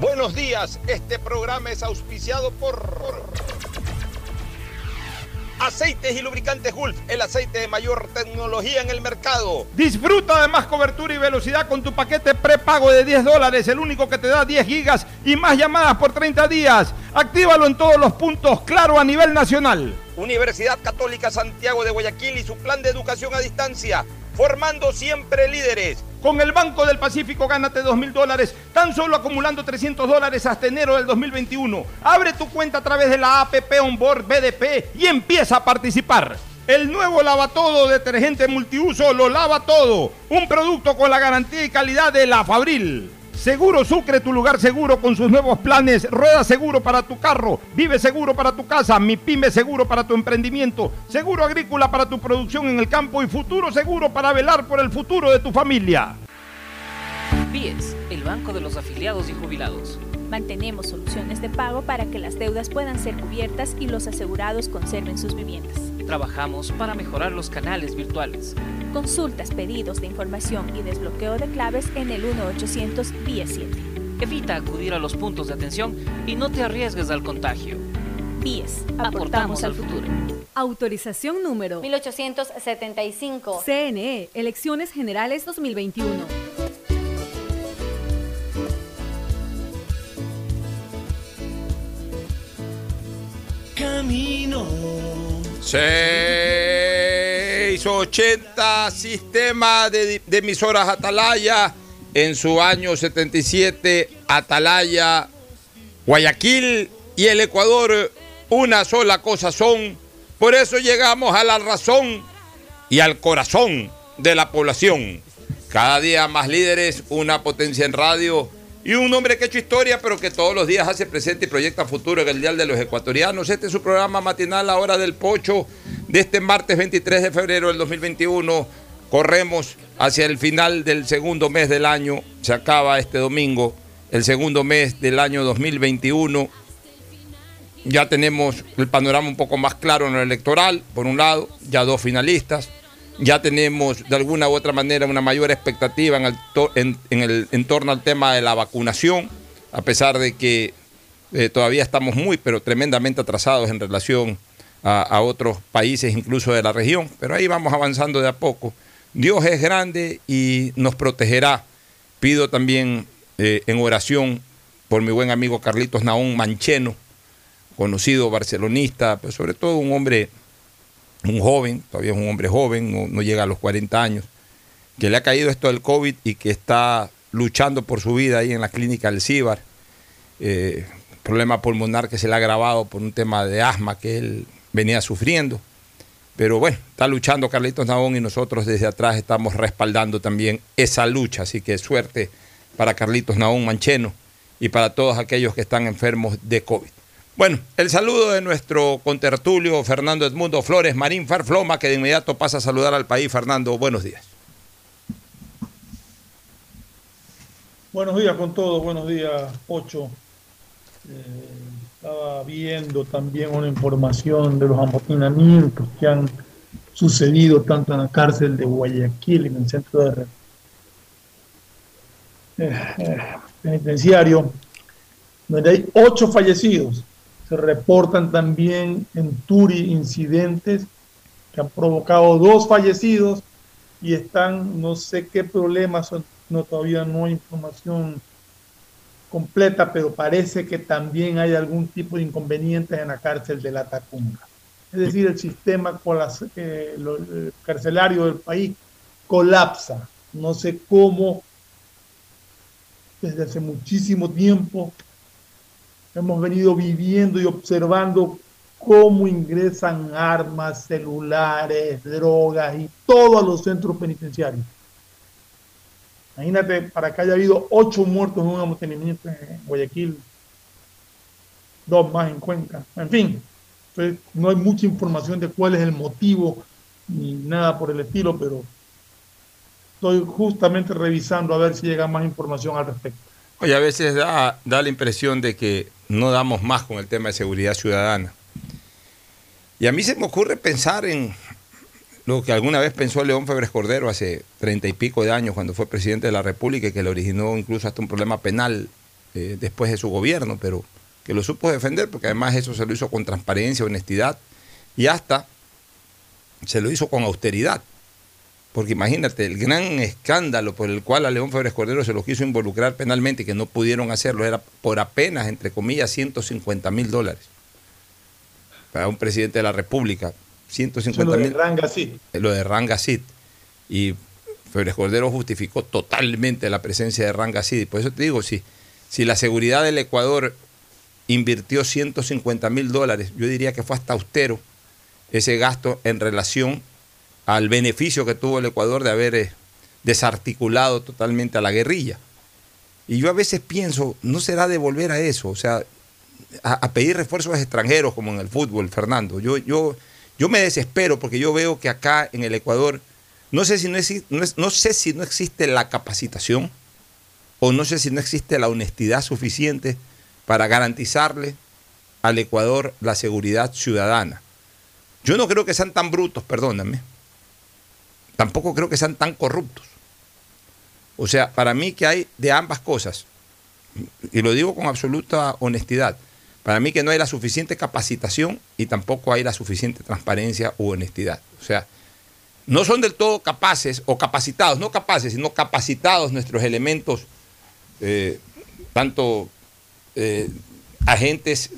Buenos días, este programa es auspiciado por Aceites y lubricantes Gulf, el aceite de mayor tecnología en el mercado. Disfruta de más cobertura y velocidad con tu paquete prepago de 10 dólares, el único que te da 10 gigas y más llamadas por 30 días. Actívalo en todos los puntos, claro, a nivel nacional. Universidad Católica Santiago de Guayaquil y su plan de educación a distancia, formando siempre líderes. Con el Banco del Pacífico gánate 2 mil dólares, tan solo acumulando 300 dólares hasta enero del 2021. Abre tu cuenta a través de la APP Onboard BDP y empieza a participar. El nuevo lava todo detergente multiuso lo lava todo. Un producto con la garantía y calidad de la Fabril. Seguro Sucre, tu lugar seguro con sus nuevos planes. Rueda seguro para tu carro, vive seguro para tu casa, mi pyme seguro para tu emprendimiento, seguro agrícola para tu producción en el campo y futuro seguro para velar por el futuro de tu familia. BIES, el banco de los afiliados y jubilados. Mantenemos soluciones de pago para que las deudas puedan ser cubiertas y los asegurados conserven sus viviendas. Trabajamos para mejorar los canales virtuales. Consultas, pedidos de información y desbloqueo de claves en el 1-800 BIES 7. Evita acudir a los puntos de atención y no te arriesgues al contagio. BIES, aportamos al futuro. Autorización número 1875. CNE, Elecciones Generales 2021. Camino. 680 Sistema de, de emisoras Atalaya en su año 77 Atalaya, Guayaquil y el Ecuador una sola cosa son. Por eso llegamos a la razón y al corazón de la población. Cada día más líderes, una potencia en radio y un hombre que ha hecho historia, pero que todos los días hace presente y proyecta futuro en el Dial de los Ecuatorianos. Este es su programa matinal, la hora del pocho, de este martes 23 de febrero del 2021. Corremos hacia el final del segundo mes del año. Se acaba este domingo el segundo mes del año 2021. Ya tenemos el panorama un poco más claro en lo electoral, por un lado, ya dos finalistas. Ya tenemos de alguna u otra manera una mayor expectativa en el, en- torno al tema de la vacunación, a pesar de que eh, todavía estamos muy, pero tremendamente atrasados en relación a, a otros países, incluso de la región. Pero ahí vamos avanzando de a poco. Dios es grande y nos protegerá. Pido también eh, en oración por mi buen amigo Carlitos Naón Mancheno, conocido barcelonista, pero sobre todo un hombre, un joven, todavía es un hombre joven, no, llega a los 40 años, que le ha caído esto del COVID y que está luchando por su vida ahí en la clínica del CIBAR. Eh, problema pulmonar que se le ha agravado por un tema de asma que él venía sufriendo. Pero bueno, está luchando Carlitos Nabón y nosotros desde atrás estamos respaldando también esa lucha. Así que suerte para Carlitos Nabón Mancheno y para todos aquellos que están enfermos de COVID. Bueno, el saludo de nuestro contertulio Fernando Edmundo Flores Marín Farfloma, que de inmediato pasa a saludar al país. Fernando, buenos días. Buenos días con todos, buenos días, Ocho. Eh, Estaba viendo también una información de los amotinamientos que han sucedido tanto en la cárcel de Guayaquil, en el centro de eh, eh, penitenciario, donde hay ocho fallecidos. Se reportan también en Turi incidentes que han provocado dos fallecidos y están, no sé qué problemas, no, todavía no hay información completa, pero parece que también hay algún tipo de inconvenientes en la cárcel de la Tacunga. Es decir, el sistema eh, eh, carcelario del país colapsa. No sé cómo, desde hace muchísimo tiempo, hemos venido viviendo y observando cómo ingresan armas, celulares, drogas y todo a los centros penitenciarios. Imagínate, para que haya habido ocho muertos en un amotinamiento en Guayaquil, dos más en Cuenca. En fin, no hay mucha información de cuál es el motivo ni nada por el estilo, pero estoy justamente revisando a ver si llega más información al respecto. Oye, a veces da la impresión de que no damos más con el tema de seguridad ciudadana. Y a mí se me ocurre pensar en lo que alguna vez pensó León Febres Cordero hace treinta y pico de años cuando fue presidente de la República y que le originó incluso hasta un problema penal eh, después de su gobierno, pero que lo supo defender porque además eso se lo hizo con transparencia, honestidad y hasta se lo hizo con austeridad. Porque imagínate, el gran escándalo por el cual a León Febres Cordero se lo quiso involucrar penalmente y que no pudieron hacerlo era por apenas, entre comillas, 150 mil dólares para un presidente de la República. 150 mil. Lo de Rangasit. Lo de Rangasit. Y Febres Cordero justificó totalmente la presencia de Rangasit. Por eso te digo, si, si la seguridad del Ecuador invirtió 150 mil dólares, yo diría que fue hasta austero ese gasto en relación al beneficio que tuvo el Ecuador de haber eh, desarticulado totalmente a la guerrilla. Y yo a veces pienso, ¿no será de volver a eso? O sea, a, pedir refuerzos extranjeros como en el fútbol, Fernando. Yo, yo, yo me desespero porque yo veo que acá en el Ecuador, no sé, si no, no, sé si no existe la capacitación o no sé si no existe la honestidad suficiente para garantizarle al Ecuador la seguridad ciudadana. Yo no creo que sean tan brutos, perdóname. Tampoco creo que sean tan corruptos. O sea, para mí que hay de ambas cosas, y lo digo con absoluta honestidad, para mí que no hay la suficiente capacitación y tampoco hay la suficiente transparencia u honestidad. O sea, no son del todo capaces o capacitados, no capaces, sino capacitados nuestros elementos, eh, tanto eh, agentes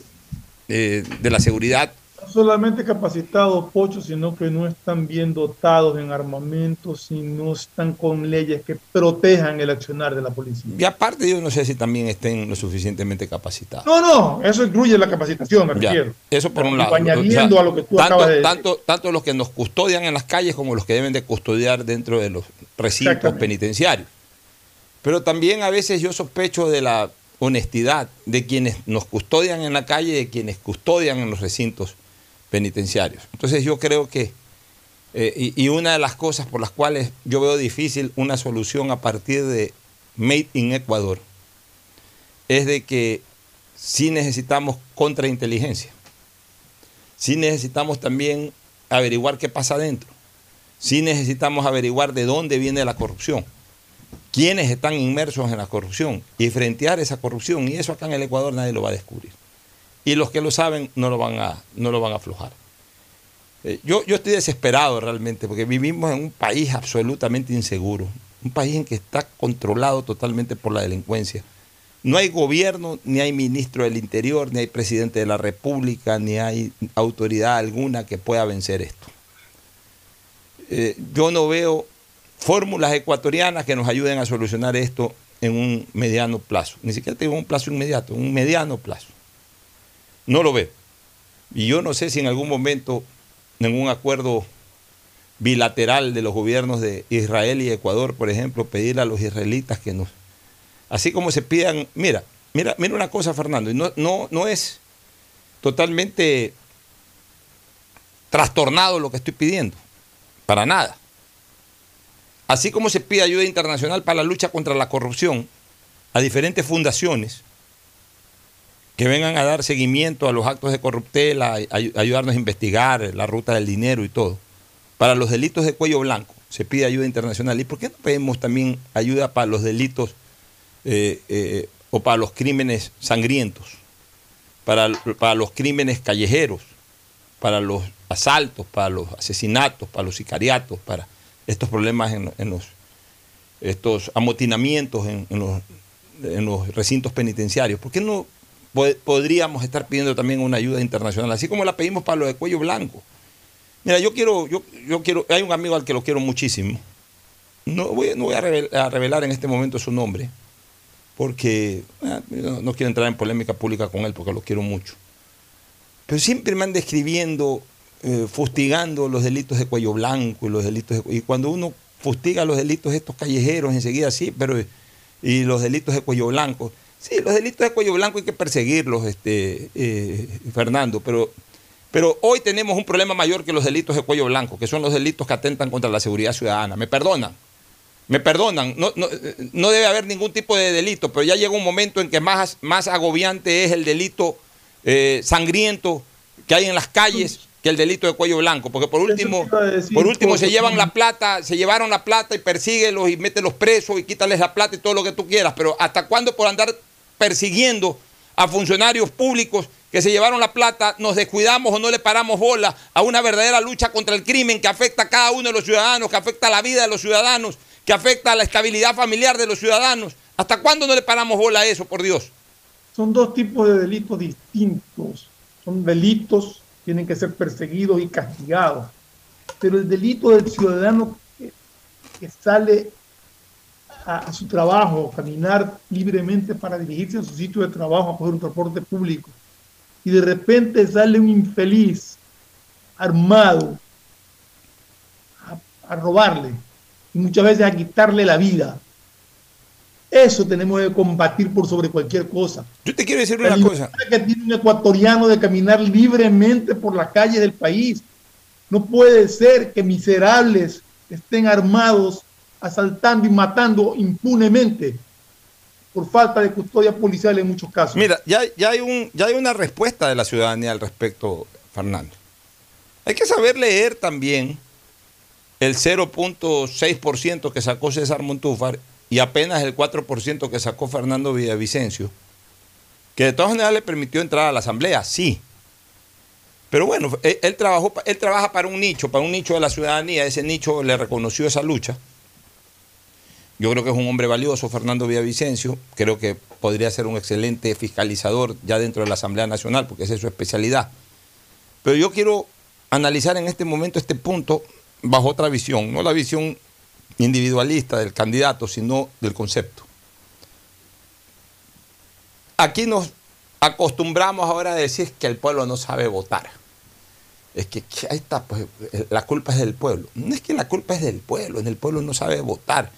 eh, de la seguridad solamente capacitados, Pocho, sino que no están bien dotados en armamento, si no están con leyes que protejan el accionar de la policía. Y aparte, yo no sé si también estén lo suficientemente capacitados. No, no, eso incluye la capacitación, me refiero. Eso por un lado. Añadiendo a lo que tú tanto, acabas de tanto, tanto los que nos custodian en las calles como los que deben de custodiar dentro de los recintos penitenciarios. Pero también a veces yo sospecho de la honestidad de quienes nos custodian en la calle y de quienes custodian en los recintos penitenciarios. Entonces yo creo que, eh, y, una de las cosas por las cuales yo veo difícil una solución a partir de Made in Ecuador, es de que sí necesitamos contrainteligencia, sí necesitamos también averiguar qué pasa adentro, sí necesitamos averiguar de dónde viene la corrupción, quiénes están inmersos en la corrupción y frentear esa corrupción, y eso acá en el Ecuador nadie lo va a descubrir y los que lo saben no lo van a, no lo van a aflojar. Eh, yo, yo estoy desesperado realmente porque vivimos en un país absolutamente inseguro, un país en que está controlado totalmente por la delincuencia. No hay gobierno, ni hay ministro del Interior, ni hay presidente de la República, ni hay autoridad alguna que pueda vencer esto. Eh, yo no veo fórmulas ecuatorianas que nos ayuden a solucionar esto en un mediano plazo. Ni siquiera tengo un plazo inmediato, un mediano plazo. No lo veo. Y yo no sé si en algún momento, en un acuerdo bilateral de los gobiernos de Israel y Ecuador, por ejemplo, pedirle a los israelitas que nos... Así como se pidan, mira, mira, mira una cosa, Fernando, y no, no, no es totalmente trastornado lo que estoy pidiendo, para nada. Así como se pide ayuda internacional para la lucha contra la corrupción a diferentes fundaciones, que vengan a dar seguimiento a los actos de corruptela, ayudarnos a investigar la ruta del dinero y todo. Para los delitos de cuello blanco se pide ayuda internacional. ¿Y por qué no pedimos también ayuda para los delitos eh, eh, o para los crímenes sangrientos, para, para los crímenes callejeros, para los asaltos, para los asesinatos, para los sicariatos, para estos problemas en, los estos amotinamientos en, los, en, los, recintos penitenciarios. ¿Por qué no podríamos estar pidiendo también una ayuda internacional, así como la pedimos para los de cuello blanco? Mira, yo quiero, yo, yo quiero, hay un amigo al que lo quiero muchísimo. No voy, no voy a, revelar, en este momento su nombre, porque ah, no, quiero entrar en polémica pública con él, porque lo quiero mucho. Pero siempre me anda escribiendo eh, fustigando los delitos de cuello blanco y los delitos y cuando uno fustiga los delitos estos callejeros enseguida sí, pero y los delitos de cuello blanco, sí, los delitos de cuello blanco hay que perseguirlos, este eh, Fernando, pero pero hoy tenemos un problema mayor que los delitos de cuello blanco, que son los delitos que atentan contra la seguridad ciudadana. Me perdonan, me perdonan, no, no, debe haber ningún tipo de delito, pero ya llega un momento en que más, más agobiante es el delito eh, sangriento que hay en las calles que el delito de cuello blanco, porque por último, por último se llevan la plata, se llevaron la plata y persíguelos y mételos presos y quítales la plata y todo lo que tú quieras, pero ¿hasta cuándo por andar persiguiendo a funcionarios públicos que se llevaron la plata nos descuidamos o no le paramos bola a una verdadera lucha contra el crimen que afecta a cada uno de los ciudadanos, que afecta a la vida de los ciudadanos, que afecta a la estabilidad familiar de los ciudadanos? ¿Hasta cuándo no le paramos bola a eso, por Dios? Son dos tipos de delitos distintos. Son delitos tienen que ser perseguidos y castigados. Pero el delito del ciudadano que, sale a, su trabajo, caminar libremente para dirigirse a su sitio de trabajo, a coger un transporte público, y de repente sale un infeliz armado a robarle y muchas veces a quitarle la vida eso tenemos que combatir por sobre cualquier cosa. Yo te quiero decir una cosa. que tiene un ecuatoriano de caminar libremente por las calles del país. No puede ser que miserables estén armados, asaltando y matando impunemente por falta de custodia policial en muchos casos. Mira, ya, ya, hay un, ya hay una respuesta de la ciudadanía al respecto, Fernando. Hay que saber leer también el 0.6% que sacó César Montúfar y apenas el 4% que sacó Fernando Villavicencio, que de todas maneras le permitió entrar a la Asamblea, sí. Pero bueno, él, trabajó, él trabaja para un nicho, para un nicho de la ciudadanía, ese nicho le reconoció esa lucha. Yo creo que es un hombre valioso, Fernando Villavicencio, creo que podría ser un excelente fiscalizador ya dentro de la Asamblea Nacional, porque esa es su especialidad. Pero yo quiero analizar en este momento este punto bajo otra visión, no la visión individualista del candidato, sino del concepto. Aquí nos acostumbramos ahora a decir que el pueblo no sabe votar. Es que, ahí está, pues la culpa es del pueblo. No es que la culpa es del pueblo, en el pueblo no sabe votar.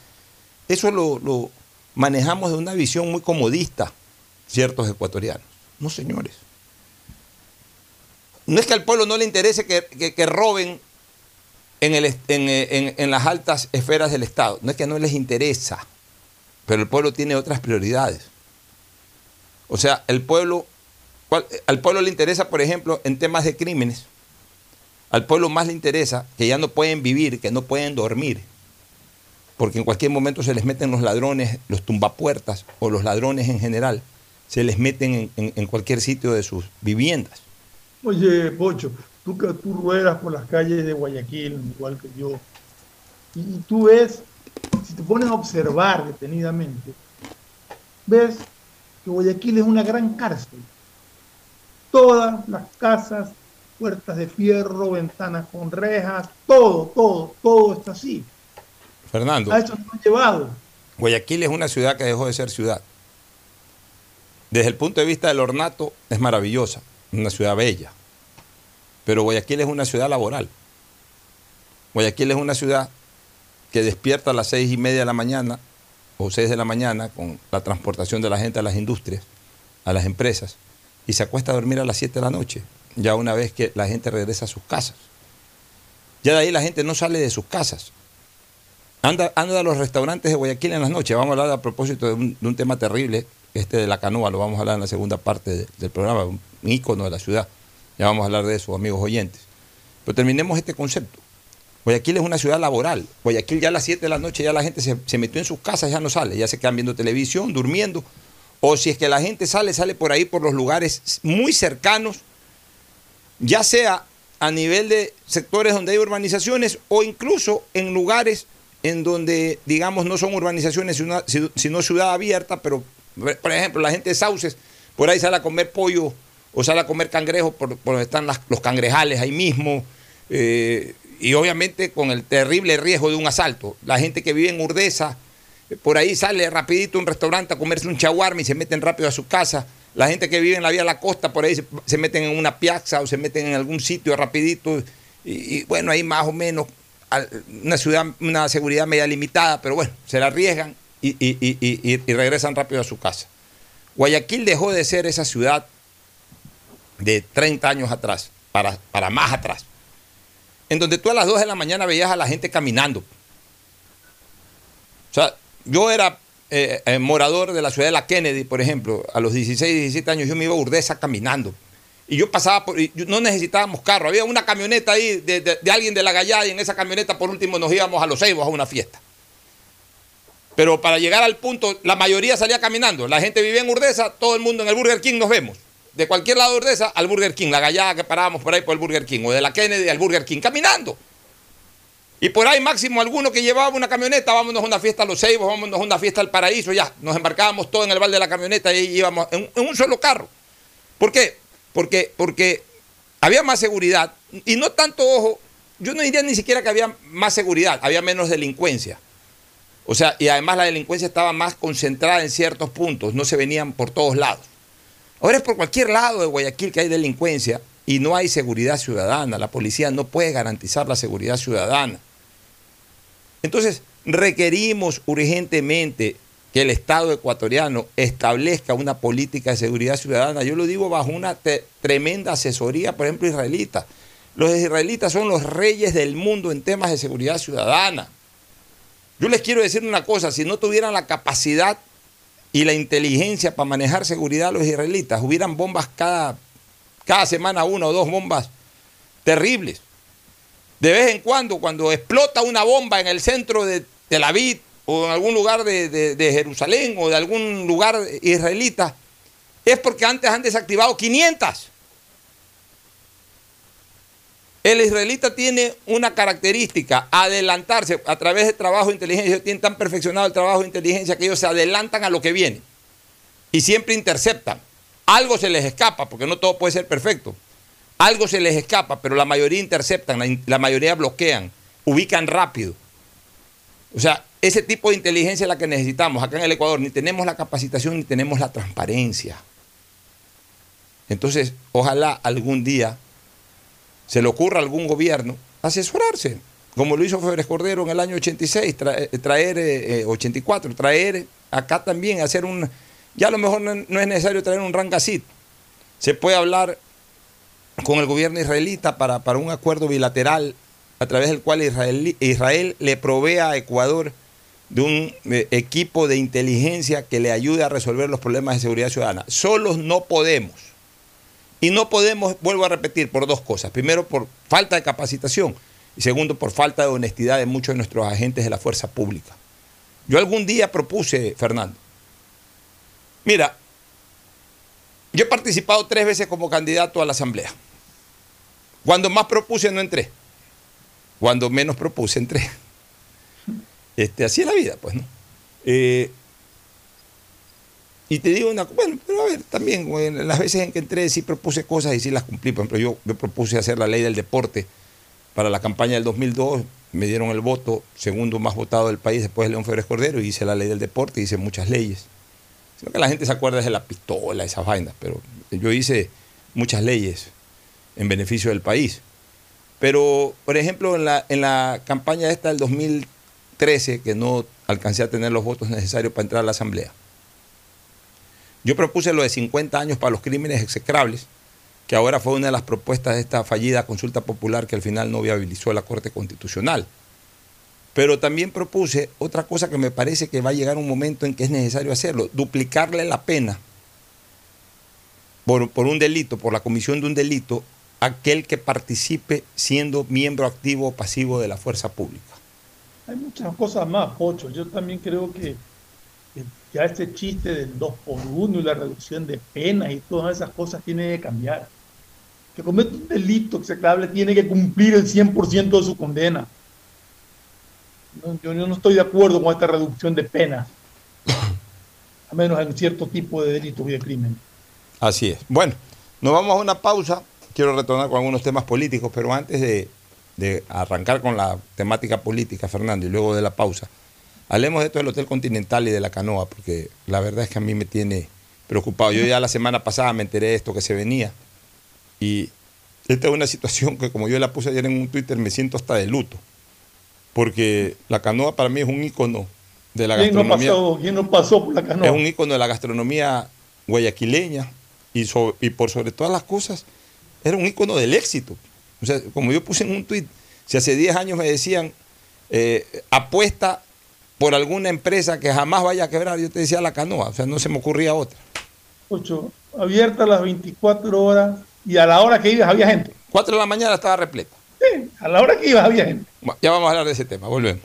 Eso lo, manejamos de una visión muy comodista, ciertos ecuatorianos. No, señores. No es que al pueblo no le interese que roben en, las altas esferas del Estado. No es que no les interesa, pero el pueblo tiene otras prioridades. O sea, el pueblo, al pueblo le interesa, por ejemplo, en temas de crímenes, al pueblo más le interesa que ya no pueden vivir, que no pueden dormir, porque en cualquier momento se les meten los ladrones, los tumbapuertas o los ladrones en general, se les meten en, cualquier sitio de sus viviendas. Oye, Pocho, tú tú ruedas por las calles de Guayaquil, igual que yo, y, tú ves, si te pones a observar detenidamente, ves que Guayaquil es una gran cárcel. Todas las casas, puertas de fierro, ventanas con rejas, todo, todo, todo está así. Fernando. A eso nos han llevado. Guayaquil es una ciudad que dejó de ser ciudad. Desde el punto de vista del ornato, es maravillosa, una ciudad bella pero Guayaquil es una ciudad laboral. Guayaquil es una ciudad que despierta a las seis y media de la mañana o seis de la mañana con la transportación de la gente a las industrias, a las empresas, y se acuesta a dormir a las siete de la noche, ya una vez que la gente regresa a sus casas. Ya de ahí la gente no sale de sus casas. Anda, anda a los restaurantes de Guayaquil en las noches. Vamos a hablar a propósito de un, tema terrible este de la canoa, lo vamos a hablar en la segunda parte de- del programa, un ícono de la ciudad. Ya vamos a hablar de eso, amigos oyentes. Pero terminemos este concepto. Guayaquil es una ciudad laboral. Guayaquil ya a las 7 de la noche ya la gente se, se metió en sus casas, ya no sale, ya se quedan viendo televisión, durmiendo. O si es que la gente sale, sale por ahí por los lugares muy cercanos, ya sea a nivel de sectores donde hay urbanizaciones o incluso en lugares en donde, digamos, no son urbanizaciones, sino, ciudad abierta, pero, por ejemplo, la gente de Sauces, por ahí sale a comer pollo o sale a comer cangrejos por, donde están los cangrejales ahí mismo, eh, y obviamente con el terrible riesgo de un asalto. La gente que vive en Urdesa, por ahí sale rapidito a un restaurante a comerse un chaguarma y se meten rápido a su casa. La gente que vive en la vía de la costa, por ahí se, meten en una piazza o se meten en algún sitio rapidito. Y, bueno, ahí más o menos una ciudad, una seguridad media limitada, pero bueno, se la arriesgan y, y- y- y- regresan rápido a su casa. Guayaquil dejó de ser esa ciudad de 30 años atrás, para, para más atrás, en donde tú a las 2 de la mañana veías a la gente caminando. O sea, yo era eh, eh, morador de la ciudad de la Kennedy, por ejemplo, a los 16, 17 años yo me iba a Urdesa caminando. Y yo pasaba por, no necesitábamos carro, había una camioneta ahí de, de- alguien de la Gallada y en esa camioneta por último nos íbamos a los Ceibos a una fiesta. Pero para llegar al punto, la mayoría salía caminando. La gente vivía en Urdesa, todo el mundo en el Burger King nos vemos. De cualquier lado de Urdesa al Burger King, la Gallada que parábamos por ahí por el Burger King, o de la Kennedy al Burger King, caminando. Y por ahí máximo alguno que llevaba una camioneta, vámonos a una fiesta a Los Ceibos, vámonos a una fiesta al Paraíso, ya, nos embarcábamos todos en el balde de la camioneta y íbamos en un solo carro. ¿Por qué? Porque, porque había más seguridad y no tanto, ojo, yo no diría ni siquiera que había más seguridad, había menos delincuencia. O sea, y además la delincuencia estaba más concentrada en ciertos puntos, no se venían por todos lados. Ahora es por cualquier lado de Guayaquil que hay delincuencia y no hay seguridad ciudadana. La policía no puede garantizar la seguridad ciudadana. Entonces, requerimos urgentemente que el Estado ecuatoriano establezca una política de seguridad ciudadana. Yo lo digo bajo una tremenda asesoría, por ejemplo, israelita. Los israelitas son los reyes del mundo en temas de seguridad ciudadana. Yo les quiero decir una cosa, si no tuvieran la capacidad y la inteligencia para manejar seguridad los israelitas, hubieran bombas cada, cada semana, una o dos bombas terribles. De vez en cuando, cuando explota una bomba en el centro de Tel Aviv o en algún lugar de, de- de Jerusalén o de algún lugar israelita, es porque antes han desactivado 500. El israelita tiene una característica, adelantarse a través de trabajo de inteligencia. Ellos tienen tan perfeccionado el trabajo de inteligencia que ellos se adelantan a lo que viene y siempre interceptan. Algo se les escapa, porque no todo puede ser perfecto. Algo se les escapa, pero la mayoría interceptan, la, la mayoría bloquean, ubican rápido. O sea, ese tipo de inteligencia es la que necesitamos. Acá en el Ecuador ni tenemos la capacitación ni tenemos la transparencia. Entonces, ojalá algún día se le ocurra a algún gobierno asesorarse, como lo hizo Febres Cordero en el año 86, traer, traer eh, eh, 84, traer acá también, hacer un... Ya a lo mejor no, es necesario traer un rangacit. Se puede hablar con el gobierno israelita para, para un acuerdo bilateral a través del cual Israel, Israel le provee a Ecuador de un eh, equipo de inteligencia que le ayude a resolver los problemas de seguridad ciudadana. Solos no podemos. Y no podemos, vuelvo a repetir, por dos cosas. Primero, por falta de capacitación. Y segundo, por falta de honestidad de muchos de nuestros agentes de la fuerza pública. Yo algún día propuse, Fernando, mira, yo he participado tres veces como candidato a la Asamblea. Cuando más propuse no entré. Cuando menos propuse entré. Este, así es la vida, pues, ¿no? Eh, y te digo una bueno, pero a ver, también en las veces en que entré sí propuse cosas y sí las cumplí. Por ejemplo, yo, yo propuse hacer la ley del deporte para la campaña del 2002, me dieron el voto, segundo más votado del país después de León Febres Cordero, y hice la ley del deporte, hice muchas leyes. Sino que la gente se acuerda de la pistola, esas vainas, pero yo hice muchas leyes en beneficio del país. Pero, por ejemplo, en la, en la campaña esta del 2013, que no alcancé a tener los votos necesarios para entrar a la Asamblea, yo propuse lo de 50 años para los crímenes execrables, que ahora fue una de las propuestas de esta fallida consulta popular que al final no viabilizó la Corte Constitucional. Pero también propuse otra cosa que me parece que va a llegar un momento en que es necesario hacerlo, duplicarle la pena por, por un delito, por la comisión de un delito, aquel que participe siendo miembro activo o pasivo de la fuerza pública. Hay muchas cosas más, Pocho. Yo también creo que, que ya este chiste del 2 por 1 y la reducción de penas y todas esas cosas tiene que cambiar. Que comete un delito execrable tiene que cumplir el 100% de su condena. No, yo, yo no estoy de acuerdo con esta reducción de penas, a menos en cierto tipo de delitos y de crimen. Así es. Bueno, nos vamos a una pausa. Quiero retornar con algunos temas políticos, pero antes de, de arrancar con la temática política, Fernando, y luego de la pausa, hablemos de esto del Hotel Continental y de la canoa, porque la verdad es que a mí me tiene preocupado. Yo ya la semana pasada me enteré de esto que se venía, y esta es una situación que, como yo la puse ayer en un Twitter, me siento hasta de luto, porque la canoa para mí es un ícono de la ¿Quién no, gastronomía. pasó, ¿Quién no pasó por la canoa? Es un ícono de la gastronomía guayaquileña y, so- y por sobre todas las cosas, era un ícono del éxito. O sea, como yo puse en un tuit, si hace 10 años me decían, eh, apuesta por alguna empresa que jamás vaya a quebrar, yo te decía la canoa, o sea, no se me ocurría otra. Ocho, abierta las 24 horas y a la hora que ibas había gente. 4 de la mañana estaba repleta. Sí, a la hora que ibas había gente. Ya vamos a hablar de ese tema, volvemos.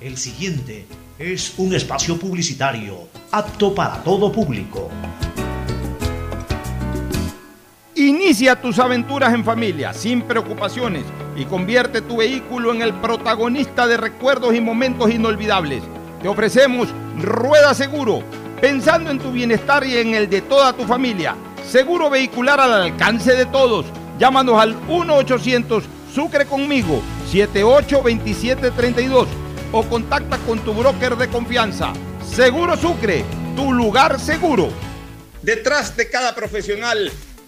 El siguiente es un espacio publicitario apto para todo público. Inicia tus aventuras en familia, sin preocupaciones, y convierte tu vehículo en el protagonista de recuerdos y momentos inolvidables. Te ofrecemos Rueda Seguro, pensando en tu bienestar y en el de toda tu familia. Seguro vehicular al alcance de todos. Llámanos al 1-800 Sucre conmigo, 782732 o contacta con tu broker de confianza. Seguro Sucre, tu lugar seguro. Detrás de cada profesional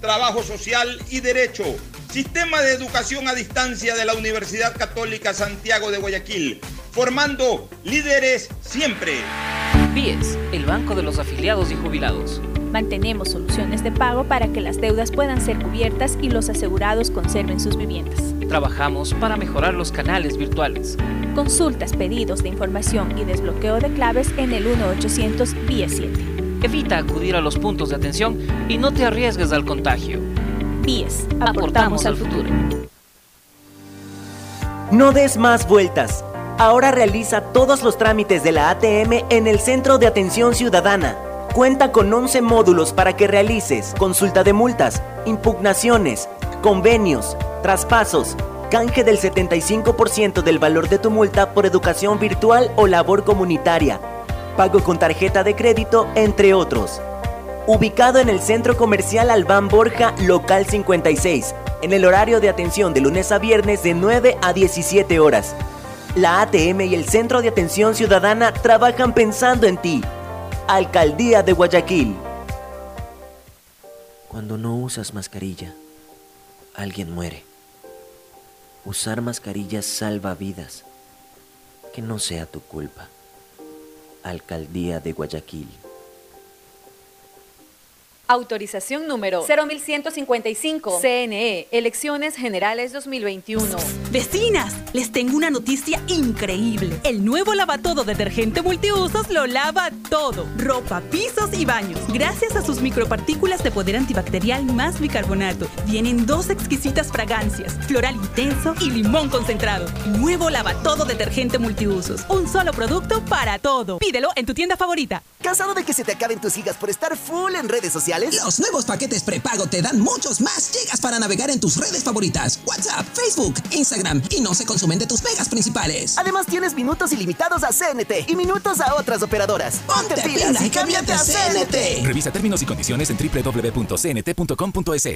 trabajo social y derecho. Sistema de educación a distancia de la Universidad Católica Santiago de Guayaquil, formando líderes siempre. BIES, el banco de los afiliados y jubilados. Mantenemos soluciones de pago para que las deudas puedan ser cubiertas y los asegurados conserven sus viviendas. Trabajamos para mejorar los canales virtuales. Consultas, pedidos de información y desbloqueo de claves en el 1-800 BIES 7. Evita acudir a los puntos de atención y no te arriesgues al contagio. BIES, aportamos al futuro. No des más vueltas. Ahora realiza todos los trámites de la ATM en el Centro de Atención Ciudadana. Cuenta con 11 módulos para que realices consulta de multas, impugnaciones, convenios, traspasos, canje del 75% del valor de tu multa por educación virtual o labor comunitaria, pago con tarjeta de crédito, entre otros. Ubicado en el Centro Comercial Albán Borja, local 56, en el horario de atención de lunes a viernes de 9 a 17 horas. La ATM y el Centro de Atención Ciudadana trabajan pensando en ti. Alcaldía de Guayaquil. Cuando no usas mascarilla, alguien muere. Usar mascarillas salva vidas. Que no sea tu culpa. Alcaldía de Guayaquil. Autorización número 0155. CNE, Elecciones Generales 2021. Vecinas, les tengo una noticia increíble. El nuevo lavatodo detergente multiusos lo lava todo. Ropa, pisos y baños. Gracias a sus micropartículas de poder antibacterial más bicarbonato. Vienen dos exquisitas fragancias, floral intenso y limón concentrado. Nuevo lavatodo detergente multiusos. Un solo producto para todo. Pídelo en tu tienda favorita. ¿Cansado de que se te acaben tus gigas por estar full en redes sociales? Los nuevos paquetes prepago te dan muchos más gigas para navegar en tus redes favoritas. WhatsApp, Facebook, Instagram y no se consumen de tus megas principales. Además tienes minutos ilimitados a CNT y minutos a otras operadoras. Ponte pilas y cámbiate a CNT. Revisa términos y condiciones en www.cnt.com.es.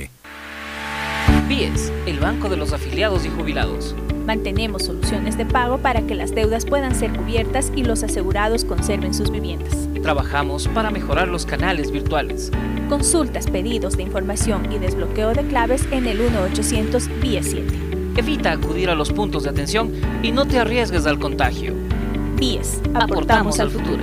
BIES, el banco de los afiliados y jubilados. Mantenemos soluciones de pago para que las deudas puedan ser cubiertas y los asegurados conserven sus viviendas. trabajamos para mejorar los canales virtuales. Consultas, pedidos de información y desbloqueo de claves en el 1800 7 Evita acudir a los puntos de atención y no te arriesgues al contagio. BIES, aportamos al futuro.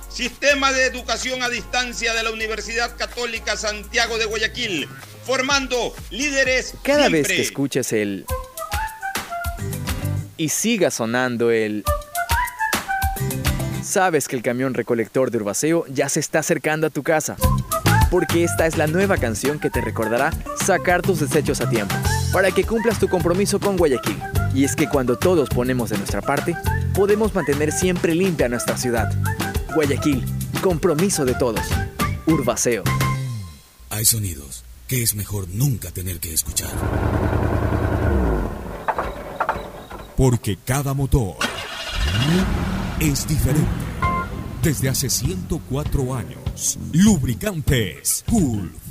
Sistema de Educación a Distancia de la Universidad Católica Santiago de Guayaquil, formando líderes. Cada siempre. vez que escuches el... y siga sonando el... Sabes que el camión recolector de Urbaceo ya se está acercando a tu casa. Porque esta es la nueva canción que te recordará sacar tus desechos a tiempo, para que cumplas tu compromiso con Guayaquil. Y es que cuando todos ponemos de nuestra parte, podemos mantener siempre limpia nuestra ciudad. Guayaquil, compromiso de todos. Urbaceo. Hay sonidos que es mejor nunca tener que escuchar. Porque cada motor es diferente. Desde hace 104 años, Lubricantes Gulf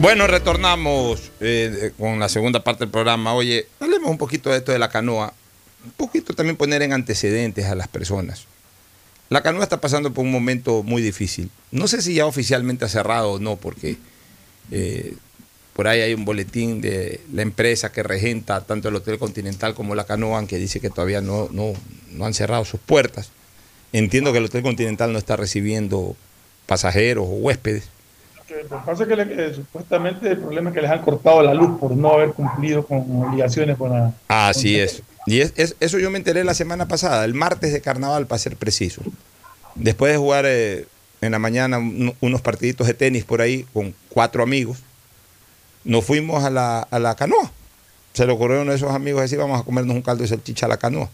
Bueno, retornamos eh, con la segunda parte del programa. Oye, hablemos un poquito de esto de la canoa. Un poquito también poner en antecedentes a las personas. La canoa está pasando por un momento muy difícil. No sé si ya oficialmente ha cerrado o no, porque eh, por ahí hay un boletín de la empresa que regenta tanto el Hotel Continental como la canoa, que dice que todavía no, no, no han cerrado sus puertas. Entiendo que el Hotel Continental no está recibiendo pasajeros o huéspedes. Que lo que pasa es que le- eh, supuestamente el problema es que les han cortado la luz por no haber cumplido con obligaciones con la... Así es. Y es, es- eso yo me enteré la semana pasada, el martes de carnaval, para ser preciso. Después de jugar eh, en la mañana un- unos partiditos de tenis por ahí con cuatro amigos, nos fuimos a la, a la canoa. Se le ocurrió a uno de esos amigos decir, vamos a comernos un caldo de salchicha a la canoa.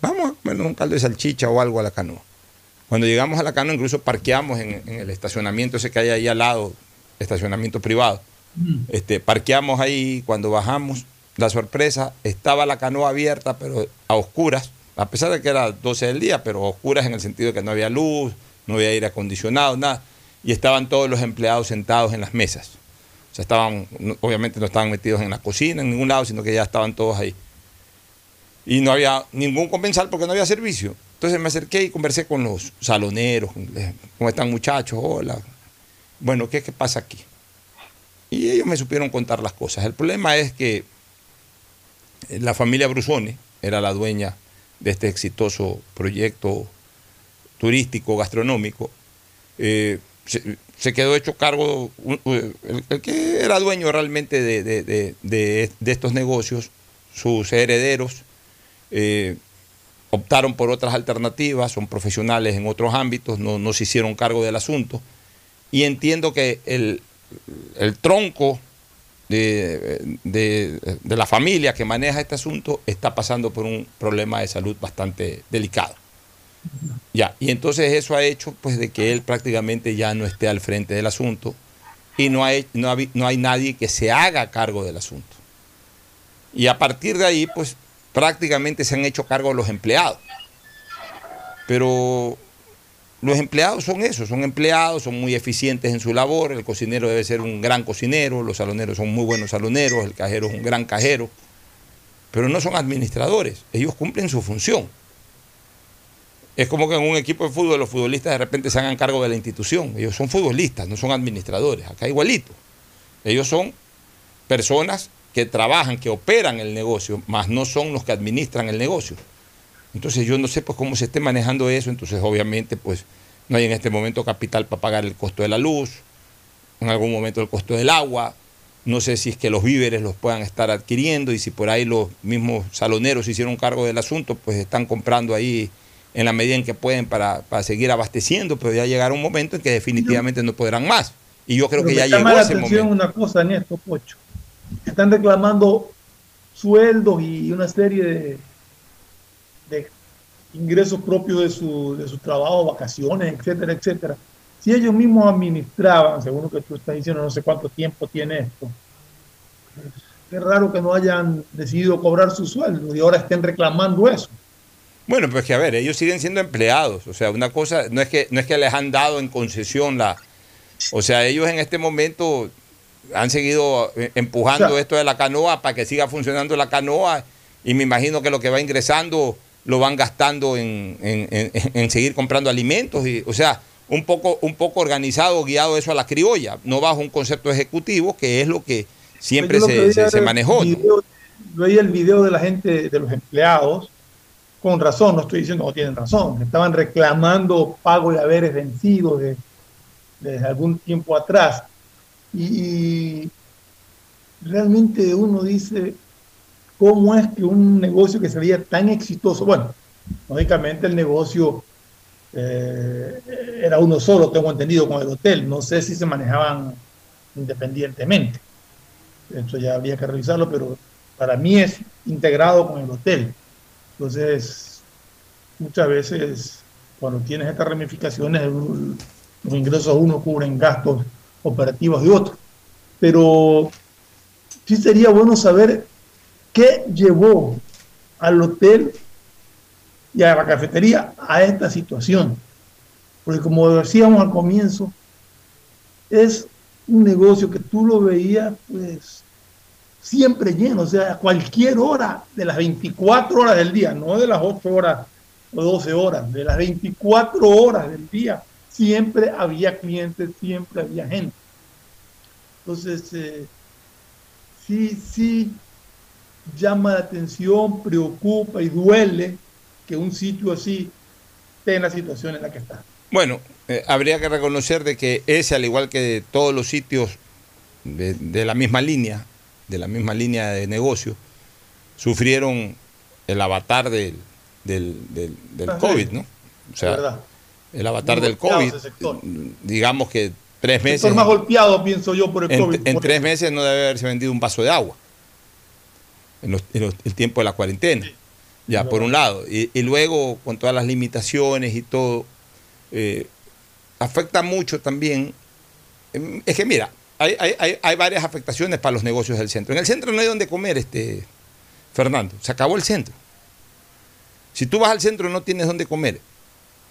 Vamos a comernos un caldo de salchicha o algo a la canoa. Cuando llegamos a la canoa, incluso parqueamos en, en el estacionamiento ese que hay ahí al lado, estacionamiento privado. Este, parqueamos ahí, cuando bajamos, la sorpresa, estaba la canoa abierta, pero a oscuras, a pesar de que era 12 del día, pero a oscuras en el sentido de que no había luz, no había aire acondicionado, nada. Y estaban todos los empleados sentados en las mesas. O sea, estaban, obviamente no estaban metidos en la cocina, en ningún lado, sino que ya estaban todos ahí. Y no había ningún comensal porque no había servicio. Entonces me acerqué y conversé con los saloneros, eh, ¿cómo están muchachos? Hola. Bueno, ¿qué, qué pasa aquí? Y ellos me supieron contar las cosas. El problema es que eh, la familia Brusone era la dueña de este exitoso proyecto turístico, gastronómico. Eh, se, quedó hecho cargo, el, que era dueño realmente de, estos negocios, sus herederos, optaron por otras alternativas, son profesionales en otros ámbitos, no, se hicieron cargo del asunto. Y entiendo que el, el tronco de, de- de la familia que maneja este asunto está pasando por un problema de salud bastante delicado. Ya, y entonces eso ha hecho pues de que él prácticamente ya no esté al frente del asunto y no hay, no no hay nadie que se haga cargo del asunto. Y a partir de ahí pues prácticamente se han hecho cargo los empleados. Pero los empleados son eso, son empleados, son muy eficientes en su labor, el cocinero debe ser un gran cocinero, los saloneros son muy buenos saloneros, el cajero es un gran cajero, pero no son administradores, ellos cumplen su función. Es como que en un equipo de fútbol los futbolistas de repente se hagan cargo de la institución. Ellos son futbolistas, no son administradores. Acá igualito. Ellos son personas que trabajan, que operan el negocio, más no son los que administran el negocio. Entonces yo no sé pues cómo se esté manejando eso, entonces obviamente pues no hay en este momento capital para pagar el costo de la luz, en algún momento el costo del agua, no sé si es que los víveres los puedan estar adquiriendo y si por ahí los mismos saloneros hicieron cargo del asunto, pues están comprando ahí en la medida en que pueden para, seguir abasteciendo, pero ya llegará un momento en que definitivamente no podrán más. Y yo creo que ya llegó ese momento. una cosa Pocho. Están reclamando sueldos y una serie de, ingresos propios de su, de su trabajo, vacaciones, etcétera, etcétera. Si ellos mismos administraban, según lo que tú estás diciendo, no sé cuánto tiempo tiene esto, es raro que no hayan decidido cobrar su sueldo y ahora estén reclamando eso. Bueno, pues que a ver, ellos siguen siendo empleados. O sea, una cosa, no es que, no es que les han dado en concesión la. O sea, ellos en este momento han seguido eh, empujando esto de la canoa para que siga funcionando la canoa. Y me imagino que lo que va ingresando lo van gastando en, en, seguir comprando alimentos. Y, o sea, un poco, un poco organizado, guiado eso a la criolla, no bajo un concepto ejecutivo, que es lo que siempre se, se, manejó. veía el video de la gente, de los empleados, con razón, no estoy diciendo que no tienen razón, estaban reclamando pago de haberes vencidos desde algún tiempo atrás. Y, realmente uno dice, ¿cómo es que un negocio que sería tan exitoso? Bueno, lógicamente el negocio eh, era uno solo, tengo entendido, con el hotel. No sé si se manejaban independientemente. Eso ya habría que revisarlo, pero para mí es integrado con el hotel. Entonces, muchas veces cuando tienes estas ramificaciones, los ingresos uno cubren gastos operativos de otro. Pero sí sería bueno saber qué llevó al hotel y a la cafetería a esta situación. Porque como decíamos al comienzo, es un negocio que tú lo veías pues siempre lleno, o sea, a cualquier hora de las 24 horas del día, no de las 8 horas o 12 horas, de las 24 horas del día, siempre había clientes, siempre había gente. Entonces, eh, sí, sí llama la atención, preocupa y duele que un sitio así esté en la situación en la que está. Bueno, eh, habría que reconocer de que ese, al igual que todos los sitios de la misma línea, de la misma línea de negocio, sufrieron el avatar del, del, del, COVID, ¿no? O sea, el avatar del COVID, digamos que tres meses... Más golpeado, pienso yo, por el en, COVID. En tres meses no debe haberse vendido un vaso de agua, en, el tiempo de la cuarentena, ya, por un lado. Y, luego, con todas las limitaciones y todo, eh, afecta mucho también. Es que mira, hay, varias afectaciones para los negocios del centro. En el centro no hay donde comer, este, Fernando. Se acabó el centro. Si tú vas al centro no tienes donde comer.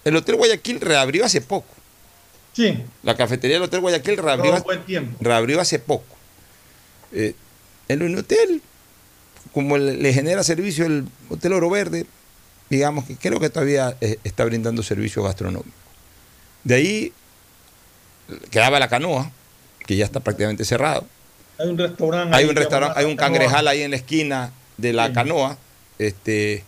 El Hotel Guayaquil reabrió hace poco. Sí. La cafetería del Hotel Guayaquil reabrió, reabrió hace poco. Eh, el hotel, como le, genera servicio el Hotel Oro Verde, digamos que creo que todavía eh, está brindando servicio gastronómico. De ahí quedaba la canoa, que ya está prácticamente cerrado. Hay un restaurante. Hay un restaurante, hay un cangrejal ahí en la esquina de la canoa, este,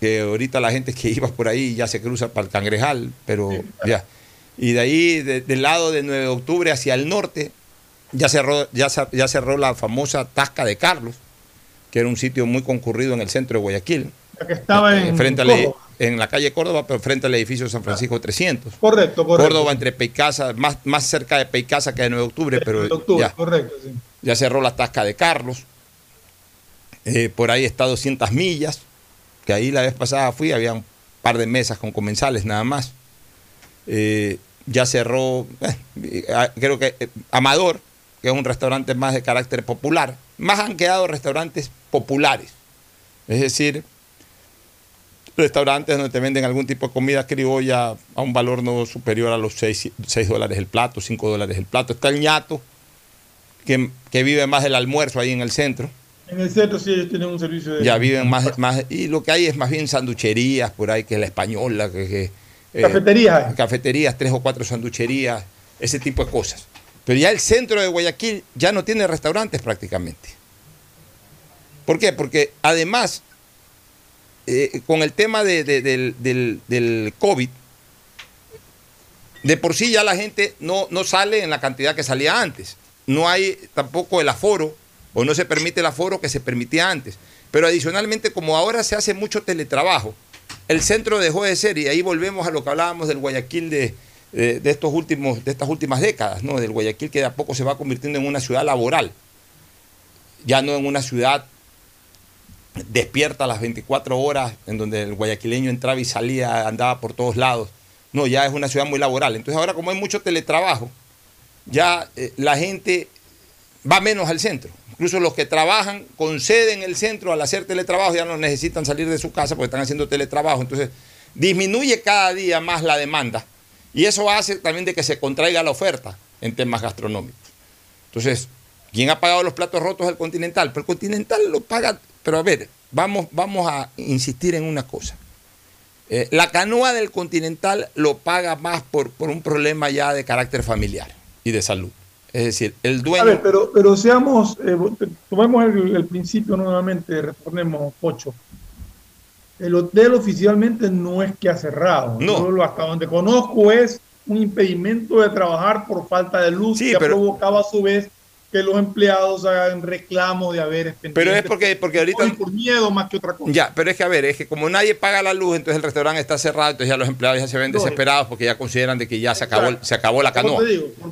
que ahorita la gente que iba por ahí ya se cruza para el cangrejal, pero ya. Y de ahí, del lado de 9 de octubre hacia el norte, ya cerró, ya, ya cerró la famosa Tasca de Carlos, que era un sitio muy concurrido en el centro de Guayaquil. que estaba eh, en, frente la, en la calle Córdoba, pero frente al edificio San Francisco 300. Correcto, correcto. Córdoba entre Peicasa, más, más cerca de Peicasa que de 9 de octubre, pero ya, correcto, ya cerró la tasca de Carlos. Eh, por ahí está 200 millas, que ahí la vez pasada fui, había un par de mesas con comensales nada más. Eh, ya cerró, eh, creo que Amador, que es un restaurante más de carácter popular. Más han quedado restaurantes populares. Es decir, restaurantes donde te venden algún tipo de comida criolla a un valor no superior a los 6, dólares el plato, 5 dólares el plato. Está el ñato, que, vive más del almuerzo ahí en el centro, En el centro sí ellos tienen un servicio de... Ya viven más, más, y lo que hay es más bien sanducherías por ahí, que es la española, que... que eh, cafeterías. cafeterías, tres o cuatro sanducherías, ese tipo de cosas. Pero ya el centro de Guayaquil ya no tiene restaurantes prácticamente. ¿Por qué? Porque además, eh, con el tema de, del, del, del, COVID, de por sí ya la gente no, no sale en la cantidad que salía antes. No hay tampoco el aforo o no se permite el aforo que se permitía antes. Pero adicionalmente, como ahora se hace mucho teletrabajo, el centro dejó de ser, y ahí volvemos a lo que hablábamos del Guayaquil de, de, estos últimos, de estas últimas décadas, ¿no? del Guayaquil que de a poco se va convirtiendo en una ciudad laboral, ya no en una ciudad despierta las 24 horas, en donde el guayaquileño entraba y salía, andaba por todos lados. No, ya es una ciudad muy laboral. Entonces ahora como hay mucho teletrabajo, ya eh, la gente va menos al centro. Incluso los que trabajan con sede en el centro al hacer teletrabajo ya no necesitan salir de su casa porque están haciendo teletrabajo. Entonces disminuye cada día más la demanda y eso hace también de que se contraiga la oferta en temas gastronómicos. Entonces, ¿quién ha pagado los platos rotos del Continental? Pero el Continental lo paga, pero a ver, vamos, vamos a insistir en una cosa. Eh, la canoa del Continental lo paga más por, por un problema ya de carácter familiar y de salud. Es decir, el dueño. A ver, pero, pero seamos, eh, tomemos el, principio nuevamente, retornemos, Pocho. El hotel oficialmente no es que ha cerrado. No. hasta donde conozco es un impedimento de trabajar por falta de luz que ha provocado a su vez que los empleados hagan reclamo de haber Pero es porque, porque ahorita. por miedo más que otra cosa. Ya, pero es que a ver, es que como nadie paga la luz, entonces el restaurante está cerrado, entonces ya los empleados ya se ven desesperados porque ya consideran de que ya se acabó, se acabó la canoa.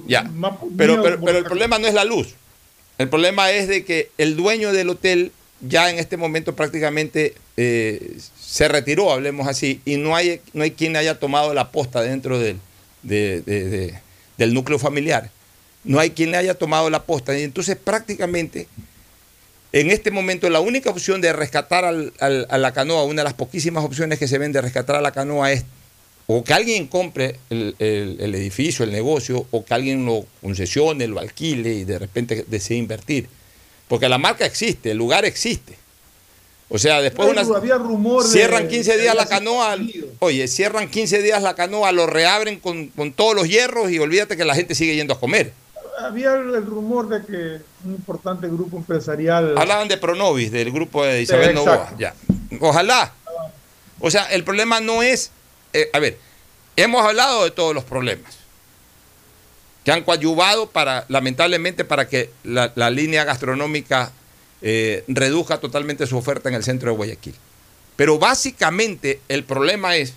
ya. Pero, pero, el problema no es la luz. El problema es de que el dueño del hotel ya en este momento prácticamente eh, se retiró, hablemos así, y no hay, no hay quien haya tomado la posta dentro del, del núcleo familiar no hay quien le haya tomado la posta. Y entonces prácticamente en este momento la única opción de rescatar a la canoa, una de las poquísimas opciones que se ven de rescatar a la canoa es o que alguien compre el, edificio, el negocio, o que alguien lo concesione, lo alquile y de repente desee invertir. Porque la marca existe, el lugar existe. O sea, después una, cierran 15 días la canoa, oye, cierran 15 días la canoa, lo reabren con, con todos los hierros y olvídate que la gente sigue yendo a comer había el rumor de que un importante grupo empresarial. Hablaban de Pronovis, del grupo de Isabel Novoa. Ya. Ojalá. O sea, el problema no es. Eh, a ver, hemos hablado de todos los problemas que han coadyuvado para, lamentablemente, para que la, línea gastronómica eh, reduzca totalmente su oferta en el centro de Guayaquil. Pero básicamente el problema es.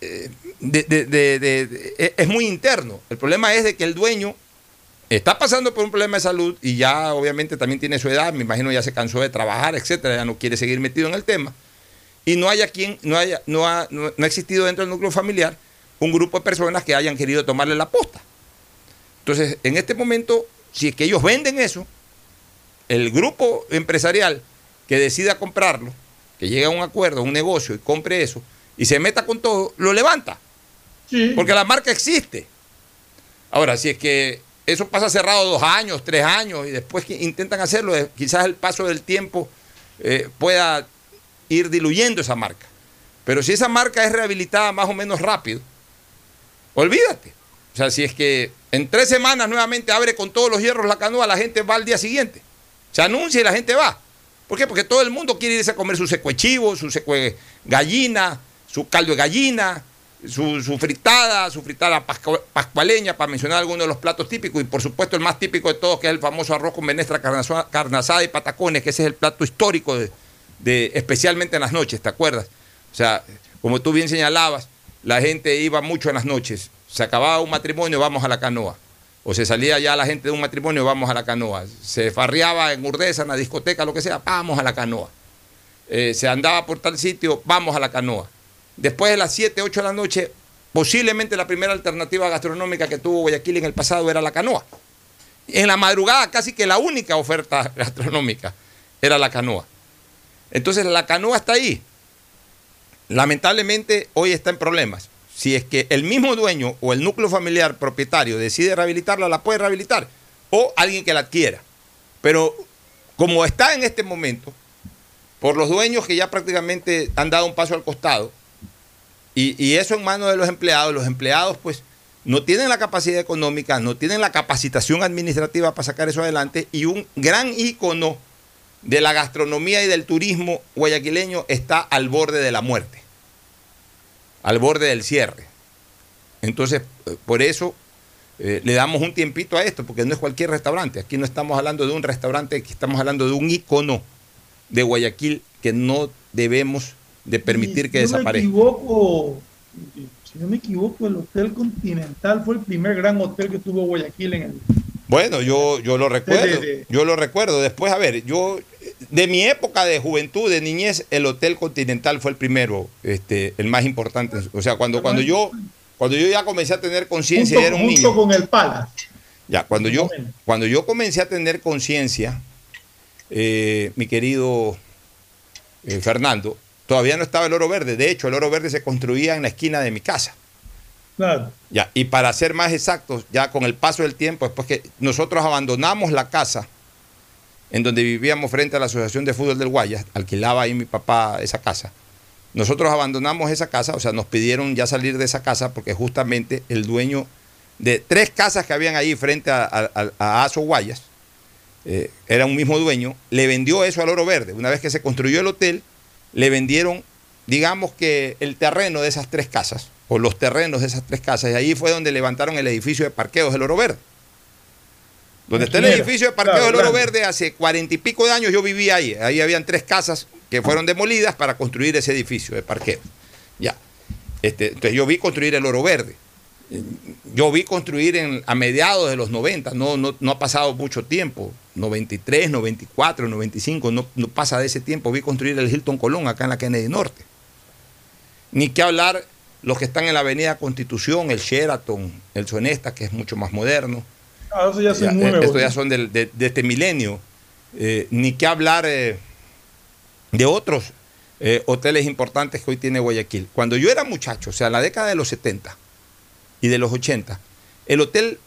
Eh, es muy interno. El problema es de que el dueño está pasando por un problema de salud y ya obviamente también tiene su edad, me imagino ya se cansó de trabajar, etcétera, ya no quiere seguir metido en el tema. Y no haya quien, no haya, no ha, no, ha existido dentro del núcleo familiar un grupo de personas que hayan querido tomarle la posta. Entonces, en este momento, si es que ellos venden eso, el grupo empresarial que decida comprarlo, que llegue a un acuerdo, a un negocio y compre eso, y se meta con todo, lo levanta. Porque la marca existe. Ahora, si es que eso pasa cerrado dos años, tres años, y después que intentan hacerlo, eh, quizás el paso del tiempo eh, pueda ir diluyendo esa marca. Pero si esa marca es rehabilitada más o menos rápido, olvídate. O sea, si es que en tres semanas nuevamente abre con todos los hierros la canoa, la gente va al día siguiente. Se anuncia y la gente va. ¿Por qué? Porque todo el mundo quiere irse a comer su chivo, su secue gallina, su caldo de gallina, su, fritada, su fritada pascualeña, para mencionar algunos de los platos típicos, y por supuesto el más típico de todos, que es el famoso arroz con menestra, carnazada y patacones, que ese es el plato histórico, de, especialmente en las noches, ¿te acuerdas? O sea, como tú bien señalabas, la gente iba mucho en las noches, se acababa un matrimonio, vamos a la canoa. O se salía ya la gente de un matrimonio, vamos a la canoa. Se farreaba en Urdesa, en la discoteca, lo que sea, vamos a la canoa. Eh, se andaba por tal sitio, vamos a la canoa Después de las 7, 8 de la noche, posiblemente la primera alternativa gastronómica que tuvo Guayaquil en el pasado era la canoa. En la madrugada casi que la única oferta gastronómica era la canoa. Entonces la canoa está ahí. Lamentablemente hoy está en problemas. Si es que el mismo dueño o el núcleo familiar propietario decide rehabilitarla, la puede rehabilitar. O alguien que la adquiera. Pero como está en este momento, por los dueños que ya prácticamente han dado un paso al costado, y, y eso en manos de los empleados, los empleados pues no tienen la capacidad económica, no tienen la capacitación administrativa para sacar eso adelante, y un gran ícono de la gastronomía y del turismo guayaquileño está al borde de la muerte, al borde del cierre. Entonces, eh, por eso eh, le damos un tiempito a esto, porque no es cualquier restaurante. Aquí no estamos hablando de un restaurante, aquí estamos hablando de un ícono de Guayaquil que no debemos de permitir Si que no desaparezca. Me equivoco, si no me equivoco, el Hotel Continental fue el primer gran hotel que tuvo Guayaquil en el. Bueno, yo, yo lo recuerdo, de- de- yo lo recuerdo. Después, a ver, yo, de mi época de juventud, de niñez, el Hotel Continental fue el primero, este, el más importante. O sea, cuando, cuando yo, cuando yo ya comencé a tener conciencia, era un junto niño. con el Palace. Ya, cuando yo, cuando yo comencé a tener conciencia, eh, mi querido eh, Fernando, todavía no estaba el oro verde. De hecho, el oro verde se construía en la esquina de mi casa. Claro. Ya, y para ser más exactos, ya con el paso del tiempo, después que nosotros abandonamos la casa en donde vivíamos frente a la Asociación de Fútbol del Guayas, alquilaba ahí mi papá esa casa. Nosotros abandonamos esa casa, o sea, nos pidieron ya salir de esa casa porque justamente el dueño de tres casas que habían ahí frente a, a, a- a Aso Guayas, eh, era un mismo dueño, le vendió eso al Oro Verde. Una vez que se construyó el hotel, le vendieron, digamos que el terreno de esas tres casas, o los terrenos de esas tres casas, y ahí fue donde levantaron el edificio de parqueos del Oro Verde. Donde está el edificio de parqueo claro, del Oro. Verde, hace cuarenta y pico de años yo vivía ahí. Ahí habían tres casas que fueron demolidas para construir ese edificio de parqueo. Ya. Este, entonces yo vi construir el Oro Verde. Yo vi construir en, a mediados de los 90, no, no, no ha pasado mucho tiempo, 93, 94, 95, no, no pasa de ese tiempo. Vi construir el Hilton Colón acá en la Kennedy Norte. Ni que hablar los que están en la Avenida Constitución, el Sheraton, el Sonesta, que es mucho más moderno. Ah, eso ya son Ya, nuevos. Estos ya son del- de, de este milenio. Eh, ni que hablar eh, de otros eh, hoteles importantes que hoy tiene Guayaquil. Cuando yo era muchacho, o sea, en la década de los 70 y de los 80, el hotel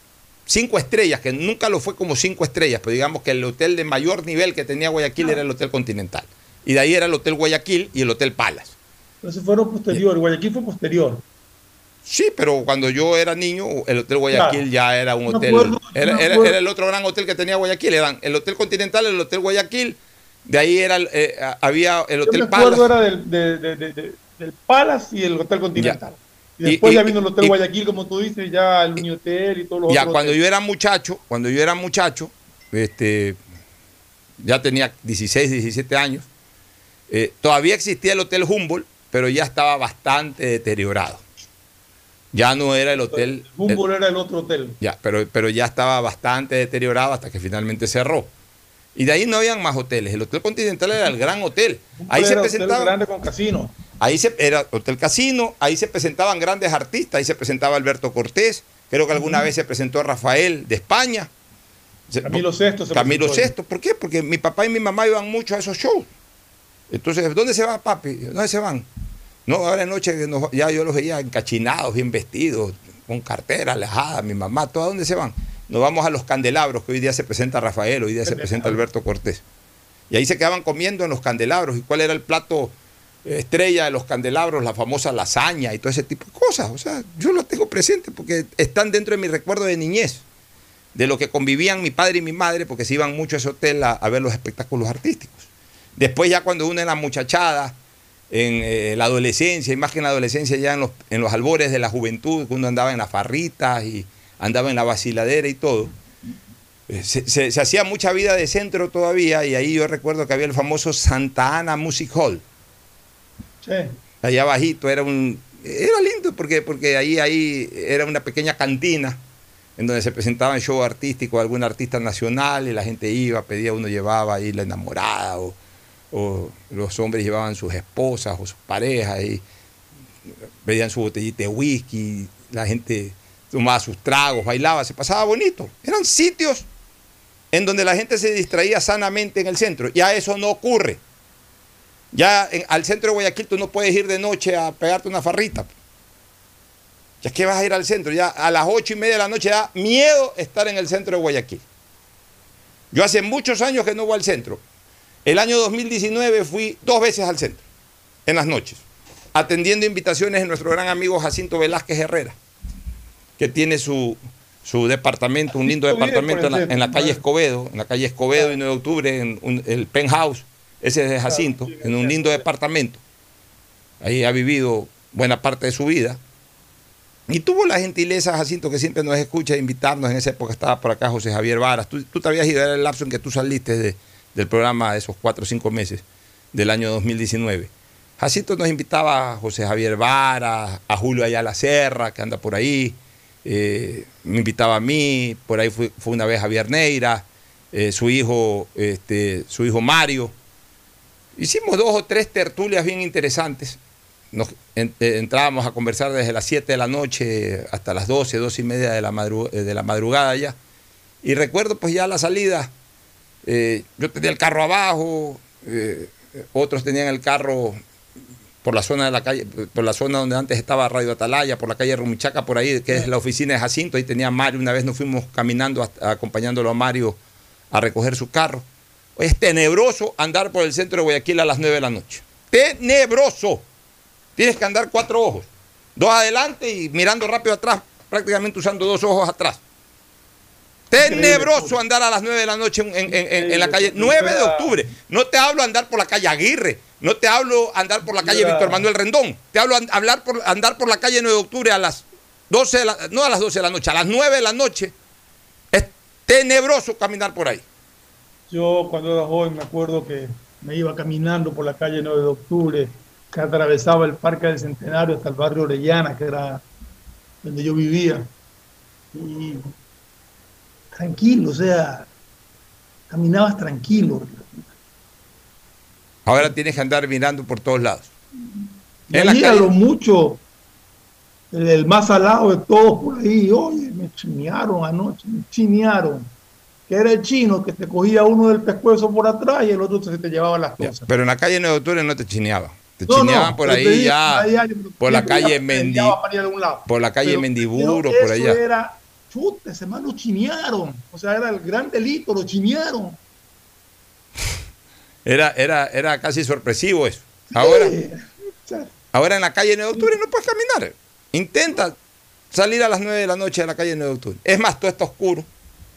cinco estrellas, que nunca lo fue como cinco estrellas, pero digamos que el hotel de mayor nivel que tenía Guayaquil era el Hotel Continental. Y de ahí era el Hotel Guayaquil y el Hotel Palace. Entonces fueron posterior. Guayaquil fue posterior. Sí, pero cuando yo era niño, el Hotel Guayaquil Claro. ya era un hotel. acuerdo, era, me era- acuerdo. era el otro gran hotel que tenía Guayaquil. Eran el Hotel Continental, el Hotel Guayaquil. De ahí era el, eh, había el Hotel me acuerdo Palace. era del, de- de- de- de- del Palace y el Hotel Continental. Y- después y- ya vino el Hotel y- Guayaquil, como tú dices, ya el Uni Hotel y todos los Ya otros cuando hoteles. yo era muchacho, cuando yo era muchacho, este, ya tenía 16, 17 años, eh, todavía existía el Hotel Humboldt, pero ya estaba bastante deteriorado. Ya no era el hotel. Humboldt era el otro hotel. Ya, pero, pero ya estaba bastante deteriorado hasta que finalmente cerró. Y de ahí no habían más hoteles. El Hotel Continental era el gran hotel. Ahí se Era presentaban. grande con casino. Ahí se, era Hotel Casino, ahí se presentaban grandes artistas, ahí se presentaba Alberto Cortés, creo que alguna vez se presentó Rafael de España. Camilo VI se Camilo VI, ¿por qué? Porque mi papá y mi mamá iban mucho a esos shows. Entonces, ¿dónde se va papi? ¿Dónde se van? No, ahora de noche nos- ya yo los veía encachinados, bien vestidos, con cartera alejada, mi mamá, ¿todos a dónde se van? Nos vamos a los candelabros, que hoy día se presenta Rafael, hoy día se presenta Alberto Cortés. Y ahí se quedaban comiendo en los candelabros. ¿Y cuál era el plato estrella de los candelabros? La famosa lasaña y todo ese tipo de cosas. O sea, yo lo tengo presente porque están dentro de mi recuerdo de niñez, de lo que convivían mi padre y mi madre, porque se iban mucho a ese hotel a, ver los espectáculos artísticos. Después ya cuando uno en la muchachada, en eh, la adolescencia, y más que en la adolescencia, ya en los, en los albores de la juventud, uno andaba en las farritas y andaba en la vaciladera y todo, eh, se hacía mucha vida de centro todavía y ahí yo recuerdo que había el famoso Santa Ana Music Hall. Allá abajito era un... Era lindo porque, porque ahí, ahí era una pequeña cantina en donde se presentaban show artístico de algún artista nacional y la gente iba, pedía, uno llevaba ahí la enamorada o, o los hombres llevaban sus esposas o sus parejas y pedían su botellita de whisky, la gente tomaba sus tragos, bailaba, se pasaba bonito. Eran sitios en donde la gente se distraía sanamente en el centro. Ya eso no ocurre. Ya en- al centro de Guayaquil tú no puedes ir de noche a pegarte una farrita. Ya que vas a ir al centro, ya a las ocho y media de la noche da miedo estar en el centro de Guayaquil. Yo hace muchos años que no voy al centro. El año 2019 fui dos veces al centro, en las noches, atendiendo invitaciones de nuestro gran amigo Jacinto Velázquez Herrera, que tiene su, su departamento, un lindo departamento en la, en la, calle Escobedo, en la calle Escobedo y 9 de octubre, en un, el penthouse, ese es de Jacinto, en un lindo departamento. Ahí ha vivido buena parte de su vida. Y tuvo la gentileza, Jacinto, que siempre nos escucha, de invitarnos. En esa época estaba por acá José Javier Varas. Tú, tú te habías ido, era el lapso en que tú saliste de, del programa de esos cuatro o cinco meses del año 2019. Jacinto nos invitaba a José Javier Varas, a Julio Ayala Serra, que anda por ahí. Eh, me invitaba a mí, por ahí fue, fue una vez Javier Neira, eh, su, hijo, este, su hijo Mario. Hicimos dos o tres tertulias bien interesantes nos en, eh, entrábamos a conversar desde las 7 de la noche hasta las 12, 12 y media de la, madru de la madrugada ya. Y recuerdo pues ya la salida, eh, yo tenía el carro abajo, eh, otros tenían el carro por la zona de la calle, por la zona donde antes estaba Radio Atalaya, por la calle Rumichaca, por ahí, que es la oficina de Jacinto, ahí tenía Mario, una vez nos fuimos caminando acompañándolo a Mario a recoger su carro. Es tenebroso andar por el centro de Guayaquil a las 9 de la noche. Tenebroso. Tienes que andar cuatro ojos. Dos adelante y mirando rápido atrás, prácticamente usando dos ojos atrás. Tenebroso andar a las 9 de la noche en, en, en, en, la calle. 9 de octubre. No te hablo andar por la calle Aguirre. No te hablo andar por la calle Víctor Manuel Rendón. Te hablo hablar por, andar por la calle 9 de octubre a las 12 de la, no a las 12 de la noche, a las 9 de la noche. Es tenebroso caminar por ahí. Yo cuando era joven me acuerdo que me iba caminando por la calle 9 de octubre que atravesaba el Parque del Centenario hasta el barrio Orellana, que era donde yo vivía. Y tranquilo, o sea, caminabas tranquilo. Ahora tienes que andar mirando por todos lados. Y ahí a lo mucho, el, el, más alado de todos por ahí, oye, me chinearon anoche, me chinearon. Que era el chino que te cogía uno del pescuezo por atrás y el otro se te llevaba las cosas. Ya, pero en la calle 9 de octubre no te chineaba. Te no, chineaban no, por ahí ya, allá, por la calle Mendi, por la calle pero, Mendiburo, por allá. Era, chute, ese man lo chinearon. O sea, era el gran delito, lo chinearon. Era, era, era casi sorpresivo eso. Ahora, sí. ahora en la calle 9 de octubre no puedes caminar. Intenta salir a las 9 de la noche a la calle 9 de octubre. Es más, todo está oscuro,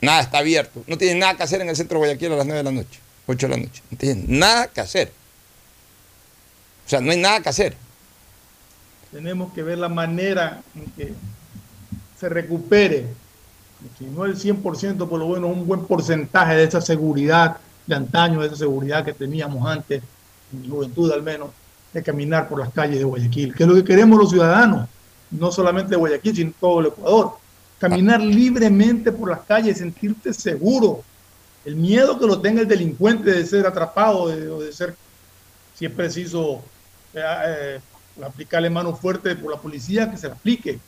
nada está abierto. No tienes nada que hacer en el centro de Guayaquil a las 9 de la noche, 8 de la noche. No tienes nada que hacer. O sea, no hay nada que hacer. Tenemos que ver la manera en que se recupere, si no el 100%, por lo menos un buen porcentaje de esa seguridad de antaño, de esa seguridad que teníamos antes, en mi juventud al menos, de caminar por las calles de Guayaquil, que es lo que queremos los ciudadanos, no solamente de Guayaquil, sino todo el Ecuador. Caminar libremente por las calles, sentirte seguro. El miedo que lo tenga el delincuente de ser atrapado o de, de, ser, si es preciso, eh, eh, aplicarle mano fuerte por la policía, que se la aplique.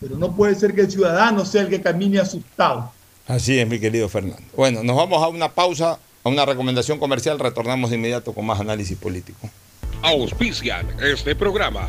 Pero no puede ser que el ciudadano sea el que camine asustado. Así es, mi querido Fernando. Bueno, nos vamos a una pausa a una recomendación comercial, retornamos de inmediato con más análisis político. Auspician este programa.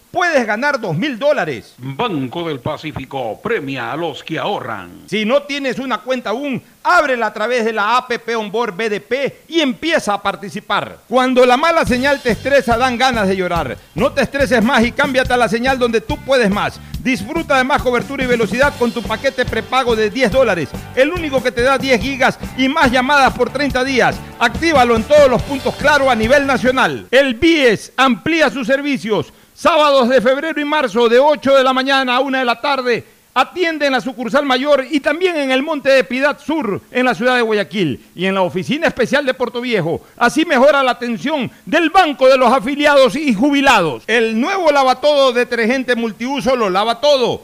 puedes ganar dos mil dólares. Banco del Pacífico premia a los que ahorran. Si no tienes una cuenta aún, ábrela a través de la APP Onboard BDP y empieza a participar. Cuando la mala señal te estresa, dan ganas de llorar. No te estreses más y cámbiate a la señal donde tú puedes más. Disfruta de más cobertura y velocidad con tu paquete prepago de 10 dólares, el único que te da 10 gigas y más llamadas por 30 días. Actívalo en todos los puntos claro a nivel nacional. El BIES amplía sus servicios. Sábados de febrero y marzo de 8 de la mañana a 1 de la tarde Atiende en la sucursal mayor y también en el Monte de Piedad Sur, en la ciudad de Guayaquil, y en la oficina especial de Puerto Viejo. Así mejora la atención del Banco de los Afiliados y Jubilados. El nuevo lavatodo detergente multiuso lo lava todo,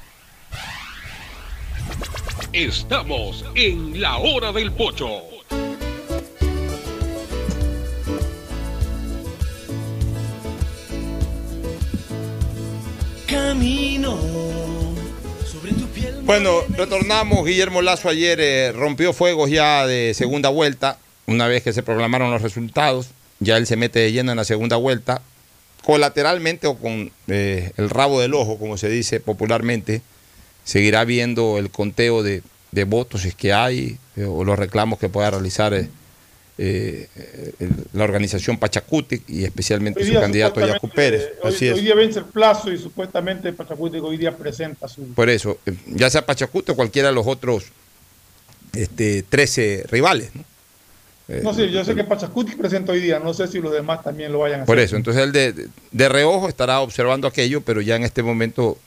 Estamos en la hora del pocho. Camino sobre tu piel. Bueno, retornamos. Guillermo Lazo ayer eh, rompió fuegos ya de segunda vuelta. Una vez que se proclamaron los resultados, ya él se mete de lleno en la segunda vuelta. Colateralmente o con eh, el rabo del ojo, como se dice popularmente, seguirá viendo el conteo de, votos si es que hay eh, o los reclamos que pueda realizar eh, eh, la organización Pachacutic y especialmente su candidato Yacu Pérez. Hoy, día vence el plazo y supuestamente Pachacutic hoy día presenta su... Por eso, ya sea Pachacutic o cualquiera de los otros este, 13 rivales. ¿no? No sé, yo sé que Pachacuti presenta hoy día, no sé si los demás también lo vayan a hacer. Por eso, entonces él de, de, reojo estará observando aquello, pero ya en este momento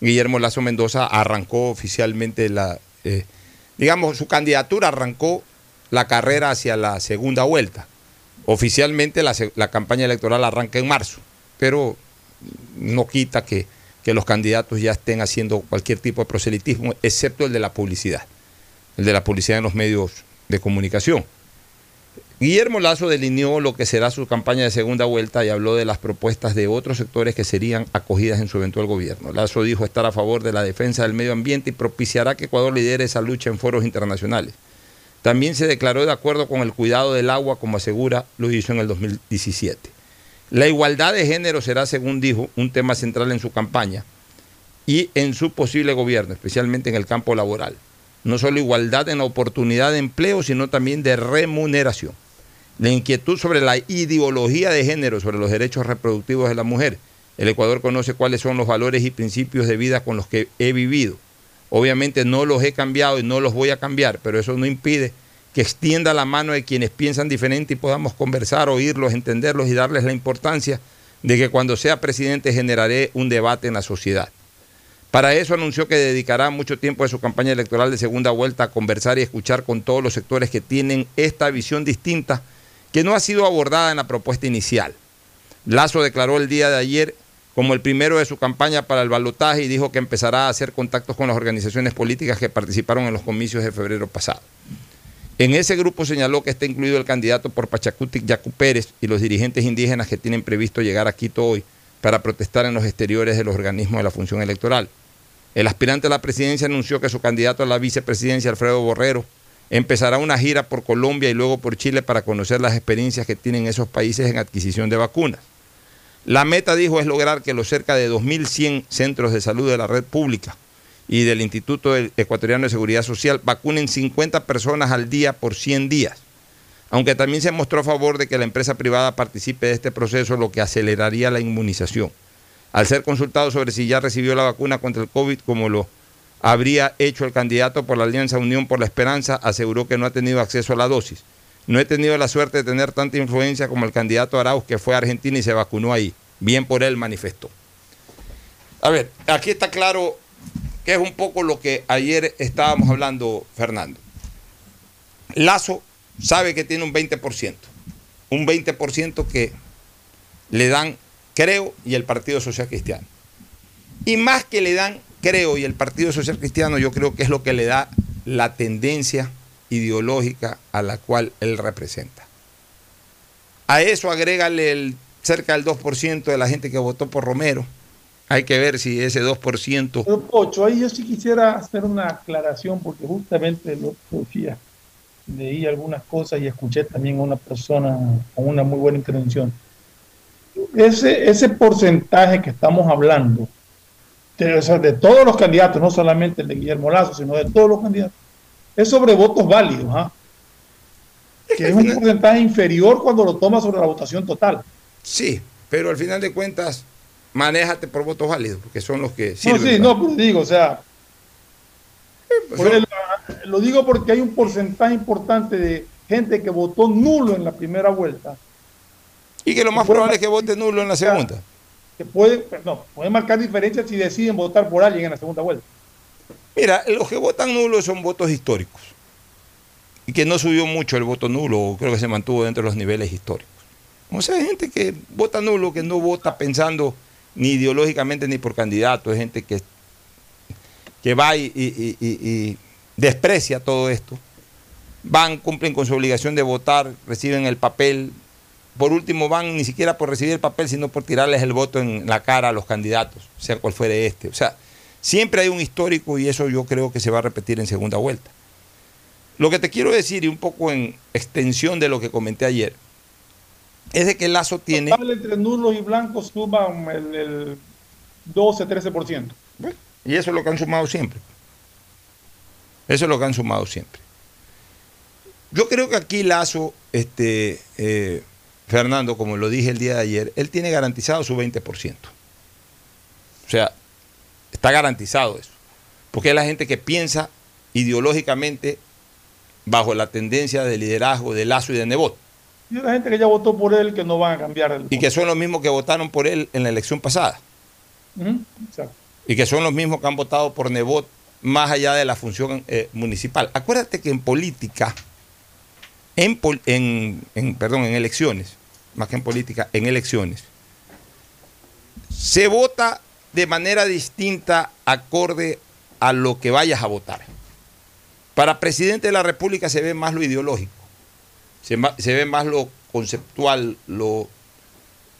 Guillermo Lazo Mendoza arrancó oficialmente la, eh, digamos, su candidatura arrancó la carrera hacia la segunda vuelta. Oficialmente la, campaña electoral arranca en marzo, pero no quita que, que los candidatos ya estén haciendo cualquier tipo de proselitismo, excepto el de la publicidad, el de la publicidad en los medios de comunicación. Guillermo Lazo delineó lo que será su campaña de segunda vuelta y habló de las propuestas de otros sectores que serían acogidas en su eventual gobierno. Lazo dijo estar a favor de la defensa del medio ambiente y propiciará que Ecuador lidere esa lucha en foros internacionales. También se declaró de acuerdo con el cuidado del agua, como asegura lo hizo en el 2017. La igualdad de género será, según dijo, un tema central en su campaña y en su posible gobierno, especialmente en el campo laboral. No solo igualdad en la oportunidad de empleo, sino también de remuneración la inquietud sobre la ideología de género, sobre los derechos reproductivos de la mujer. El Ecuador conoce cuáles son los valores y principios de vida con los que he vivido. Obviamente no los he cambiado y no los voy a cambiar, pero eso no impide que extienda la mano de quienes piensan diferente y podamos conversar, oírlos, entenderlos y darles la importancia de que cuando sea presidente generaré un debate en la sociedad. Para eso anunció que dedicará mucho tiempo de su campaña electoral de segunda vuelta a conversar y escuchar con todos los sectores que tienen esta visión distinta que no ha sido abordada en la propuesta inicial. Lazo declaró el día de ayer como el primero de su campaña para el balotaje y dijo que empezará a hacer contactos con las organizaciones políticas que participaron en los comicios de febrero pasado. En ese grupo señaló que está incluido el candidato por Pachacutic, Yacu Pérez, y los dirigentes indígenas que tienen previsto llegar a Quito hoy para protestar en los exteriores de los organismos de la función electoral. El aspirante a la presidencia anunció que su candidato a la vicepresidencia, Alfredo Borrero, empezará una gira por Colombia y luego por Chile para conocer las experiencias que tienen esos países en adquisición de vacunas. La meta, dijo, es lograr que los cerca de 2.100 centros de salud de la red pública y del Instituto Ecuatoriano de Seguridad Social vacunen 50 personas al día por 100 días. Aunque también se mostró a favor de que la empresa privada participe de este proceso, lo que aceleraría la inmunización. Al ser consultado sobre si ya recibió la vacuna contra el COVID, como lo habría hecho el candidato por la Alianza Unión por la Esperanza, aseguró que no ha tenido acceso a la dosis. No he tenido la suerte de tener tanta influencia como el candidato Arauz, que fue a Argentina y se vacunó ahí. Bien por él manifestó. A ver, aquí está claro que es un poco lo que ayer estábamos hablando, Fernando. Lazo sabe que tiene un 20%. Un 20% que le dan Creo y el Partido Social Cristiano. Y más que le dan Creo y el Partido Social Cristiano, yo creo que es lo que le da la tendencia ideológica a la cual él representa. A eso agrégale el, cerca del 2% de la gente que votó por Romero. Hay que ver si ese 2%... Pero, Pocho, ahí yo sí quisiera hacer una aclaración porque justamente lo decía. Leí algunas cosas y escuché también a una persona con una muy buena intervención. Ese, ese porcentaje que estamos hablando, de, o sea, de todos los candidatos, no solamente el de Guillermo Lazo, sino de todos los candidatos, es sobre votos válidos, ¿ah? que es un porcentaje inferior cuando lo tomas sobre la votación total. Sí, pero al final de cuentas, manéjate por votos válidos, porque son los que sirven. No, sí, no, pero digo, o sea, el- lo digo porque hay un porcentaje importante de gente que votó nulo en la primera vuelta. Y que lo más probable es que vote nulo en la segunda. Que puede, marcar diferencias si deciden votar por alguien en la segunda vuelta. Mira, los que votan nulo son votos históricos. Y que no subió mucho el voto nulo, creo que se mantuvo dentro de los niveles históricos. O sea, hay gente que vota nulo, que no vota pensando ni ideológicamente ni por candidato, es gente que, que va y- y desprecia todo esto. Van, cumplen con su obligación de votar, reciben el papel. Por último, van ni siquiera por recibir el papel, sino por tirarles el voto en la cara a los candidatos, sea cual fuere este. O sea, siempre hay un histórico y eso yo creo que se va a repetir en segunda vuelta. Lo que te quiero decir, y un poco en extensión de lo que comenté ayer, es de que Lazo tiene... Total, entre nulos y blancos suman el, el 12-13%. Y eso es lo que han sumado siempre. Eso es lo que han sumado siempre. Yo creo que aquí Lazo, este, eh, Fernando, como lo dije el día de ayer, él tiene garantizado su 20%. O sea, está garantizado eso. Porque es la gente que piensa ideológicamente bajo la tendencia de liderazgo de Lazo y de Nebot. Y la gente que ya votó por él que no van a cambiar el Y que son los mismos que votaron por él en la elección pasada. Exacto. y que son los mismos que han votado por Nebot más allá de la función eh, municipal. Acuérdate que en política, en, pol- en- en- perdón, en elecciones, más que en política, en elecciones, se vota de manera distinta acorde a lo que vayas a votar. Para presidente de la República se ve más lo ideológico, se, se ve más lo conceptual, lo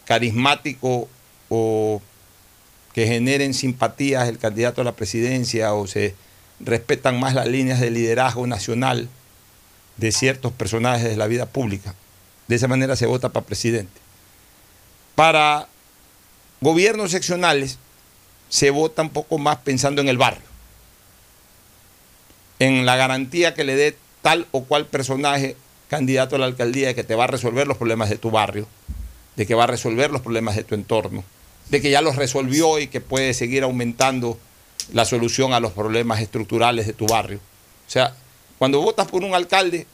carismático o que generen simpatías el candidato a la presidencia o se respetan más las líneas de liderazgo nacional de ciertos personajes de la vida pública. De esa manera se vota para presidente. Para gobiernos seccionales se vota un poco más pensando en el barrio, en la garantía que le dé tal o cual personaje candidato a la alcaldía de que te va a resolver los problemas de tu barrio, de que va a resolver los problemas de tu entorno, de que ya los resolvió y que puede seguir aumentando la solución a los problemas estructurales de tu barrio. O sea, cuando votas por un alcalde,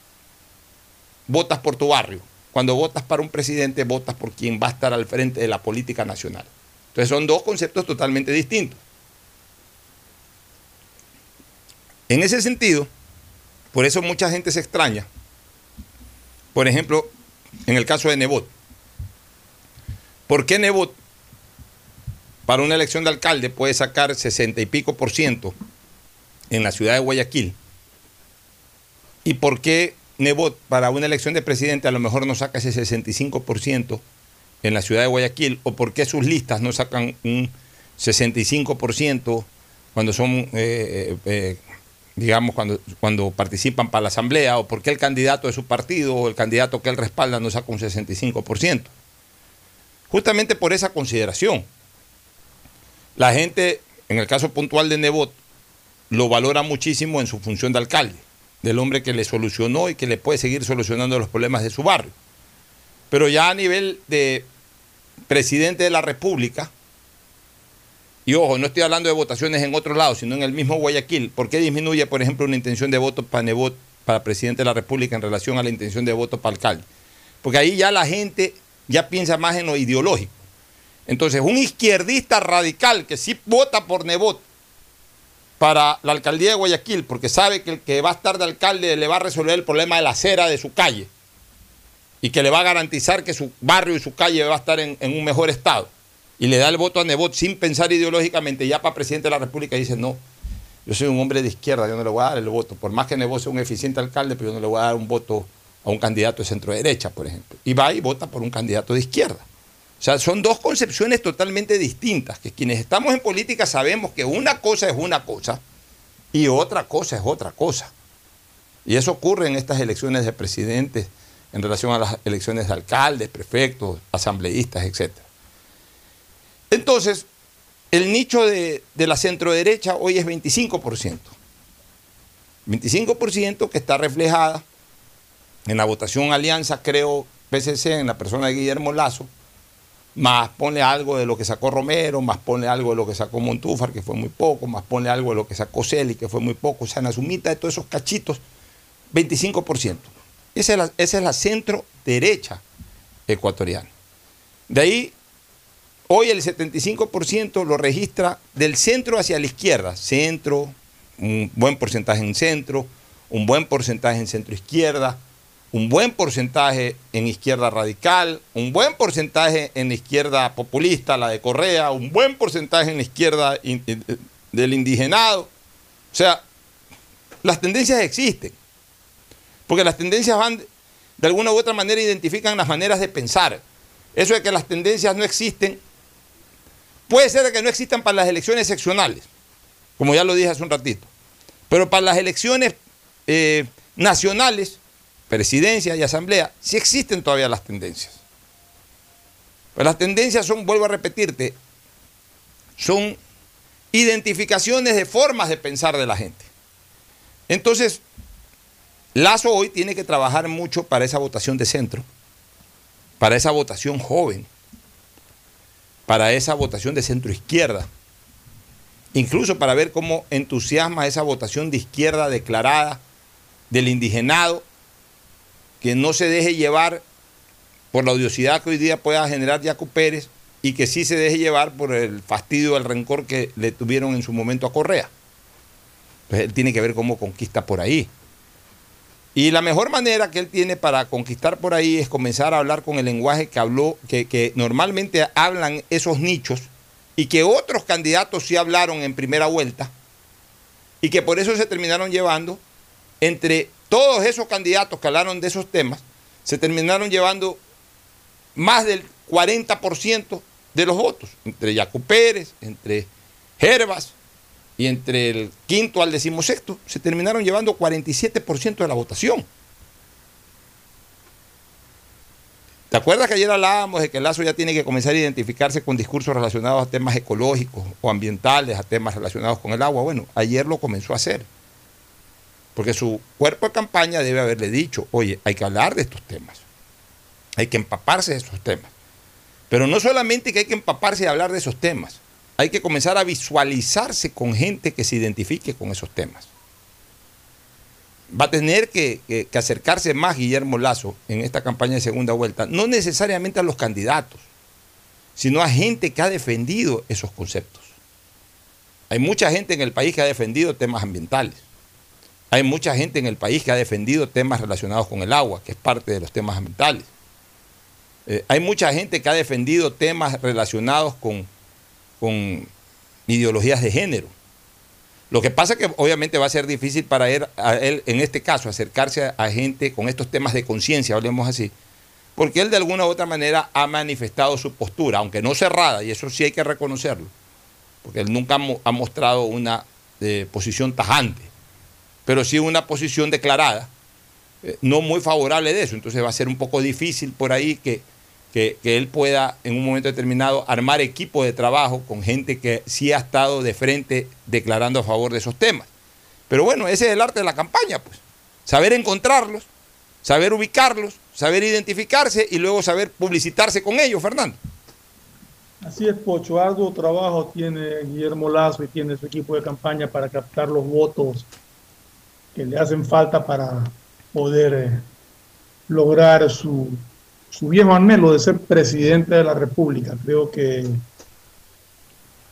votas por tu barrio. Cuando votas para un presidente, votas por quien va a estar al frente de la política nacional. Entonces son dos conceptos totalmente distintos. En ese sentido, por eso mucha gente se extraña. Por ejemplo, en el caso de Nebot. ¿Por qué Nebot para una elección de alcalde puede sacar 60 y pico por ciento en la ciudad de Guayaquil? ¿Y por qué Nebot para una elección de presidente a lo mejor no saca ese 65% en la ciudad de Guayaquil? ¿O por qué sus listas no sacan un 65% cuando son, eh, eh, eh, digamos, cuando, cuando participan para la asamblea? ¿O por qué el candidato de su partido o el candidato que él respalda no saca un 65%? Justamente por esa consideración. La gente, en el caso puntual de Nebot, lo valora muchísimo en su función de alcalde, del hombre que le solucionó y que le puede seguir solucionando los problemas de su barrio. Pero ya a nivel de presidente de la República, y ojo, no estoy hablando de votaciones en otros lados, sino en el mismo Guayaquil, ¿por qué disminuye, por ejemplo, una intención de voto para Nebot para presidente de la República en relación a la intención de voto para alcalde. Porque ahí ya la gente ya piensa más en lo ideológico. Entonces, un izquierdista radical que sí vota por Nebot para la alcaldía de Guayaquil, porque sabe que el que va a estar de alcalde le va a resolver el problema de la acera de su calle y que le va a garantizar que su barrio y su calle va a estar en, un mejor estado. Y le da el voto a Nebot sin pensar ideológicamente, ya para presidente de la República dice, no, yo soy un hombre de izquierda, yo no le voy a dar el voto. Por más que Nebot sea un eficiente alcalde, pero yo no le voy a dar un voto a un candidato de centro derecha, por ejemplo. Y va y vota por un candidato de izquierda. O sea, son dos concepciones totalmente distintas, que quienes estamos en política sabemos que una cosa es una cosa y otra cosa es otra cosa. Y eso ocurre en estas elecciones de presidentes en relación a las elecciones de alcaldes, prefectos, asambleístas, etc. Entonces, el nicho de, de la centroderecha hoy es 25%. 25% que está reflejada en la votación alianza, creo, PCC, en la persona de Guillermo Lazo, más pone algo de lo que sacó Romero, más pone algo de lo que sacó Montúfar, que fue muy poco, más pone algo de lo que sacó Celi, que fue muy poco. O sea, en la sumita de todos esos cachitos, 25%. Esa es esa es la centro derecha ecuatoriana. De ahí, hoy el 75% lo registra del centro hacia la izquierda. Centro, un buen porcentaje en centro, un buen porcentaje en centro izquierda, un buen porcentaje en izquierda radical, un buen porcentaje en la izquierda populista, la de Correa, un buen porcentaje en la izquierda in, del indigenado. O sea, las tendencias existen. Porque las tendencias van, de alguna u otra manera, identifican las maneras de pensar. Eso de que las tendencias no existen, puede ser que no existan para las elecciones seccionales, como ya lo dije hace un ratito. Pero para las elecciones eh, nacionales, presidencia y asamblea, sí existen todavía las tendencias. Pero las tendencias son, vuelvo a repetirte, son identificaciones de formas de pensar de la gente. Entonces, Lazo hoy tiene que trabajar mucho para esa votación de centro, para esa votación joven, para esa votación de centro izquierda, incluso para ver cómo entusiasma esa votación de izquierda declarada del indigenado que no se deje llevar por la odiosidad que hoy día pueda generar Jaco Pérez y que sí se deje llevar por el fastidio, el rencor que le tuvieron en su momento a Correa. Pues él tiene que ver cómo conquista por ahí. Y la mejor manera que él tiene para conquistar por ahí es comenzar a hablar con el lenguaje que habló, que, que normalmente hablan esos nichos y que otros candidatos sí hablaron en primera vuelta y que por eso se terminaron llevando entre todos esos candidatos que hablaron de esos temas, se terminaron llevando más del 40% de los votos, entre Jaco Pérez, entre Gervas y entre el quinto al decimosexto, se terminaron llevando 47% de la votación. ¿Te acuerdas que ayer hablábamos de que Lazo ya tiene que comenzar a identificarse con discursos relacionados a temas ecológicos o ambientales, a temas relacionados con el agua? Bueno, ayer lo comenzó a hacer. Porque su cuerpo de campaña debe haberle dicho, oye, hay que hablar de estos temas. Hay que empaparse de esos temas. Pero no solamente que hay que empaparse y hablar de esos temas, hay que comenzar a visualizarse con gente que se identifique con esos temas. Va a tener que, acercarse más Guillermo Lazo en esta campaña de segunda vuelta, no necesariamente a los candidatos, sino a gente que ha defendido esos conceptos. Hay mucha gente en el país que ha defendido temas ambientales. Hay mucha gente en el país que ha defendido temas relacionados con el agua, que es parte de los temas ambientales. Eh, hay mucha gente que ha defendido temas relacionados con, con ideologías de género. Lo que pasa es que obviamente va a ser difícil para él, en este caso, acercarse a, a gente con estos temas de conciencia, hablemos así, porque él de alguna u otra manera ha manifestado su postura, aunque no cerrada, y eso sí hay que reconocerlo, porque él nunca ha mostrado una eh, posición tajante, pero sí una posición declarada, eh, no muy favorable de eso, entonces va a ser un poco difícil por ahí que que, que, él pueda en un momento determinado armar equipo de trabajo con gente que sí ha estado de frente declarando a favor de esos temas. Pero bueno, ese es el arte de la campaña, pues. Saber encontrarlos, saber ubicarlos, saber identificarse y luego saber publicitarse con ellos, Fernando. Así es, Pocho. Arduo trabajo tiene Guillermo Lazo y tiene su equipo de campaña para captar los votos que le hacen falta para poder eh, lograr su, su viejo anhelo de ser presidente de la República. Creo que,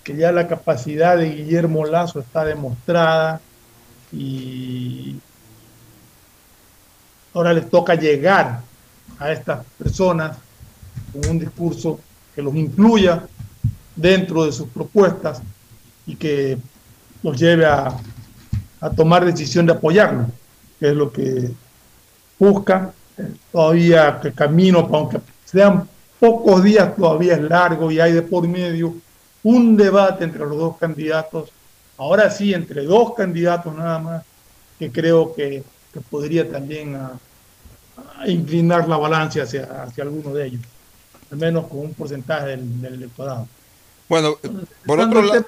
que ya la capacidad de Guillermo Lazo está demostrada y ahora les toca llegar a estas personas con un discurso que los incluya dentro de sus propuestas y que los lleve a, a tomar decisión de apoyarlo, que es lo que busca. Todavía que camino, aunque sean pocos días, todavía es largo y hay de por medio un debate entre los dos candidatos. Ahora sí, entre dos candidatos nada más, que creo que, que podría también a, a inclinar la balanza hacia, hacia alguno de ellos, al menos con un porcentaje del, del electorado. Bueno, por otro lado,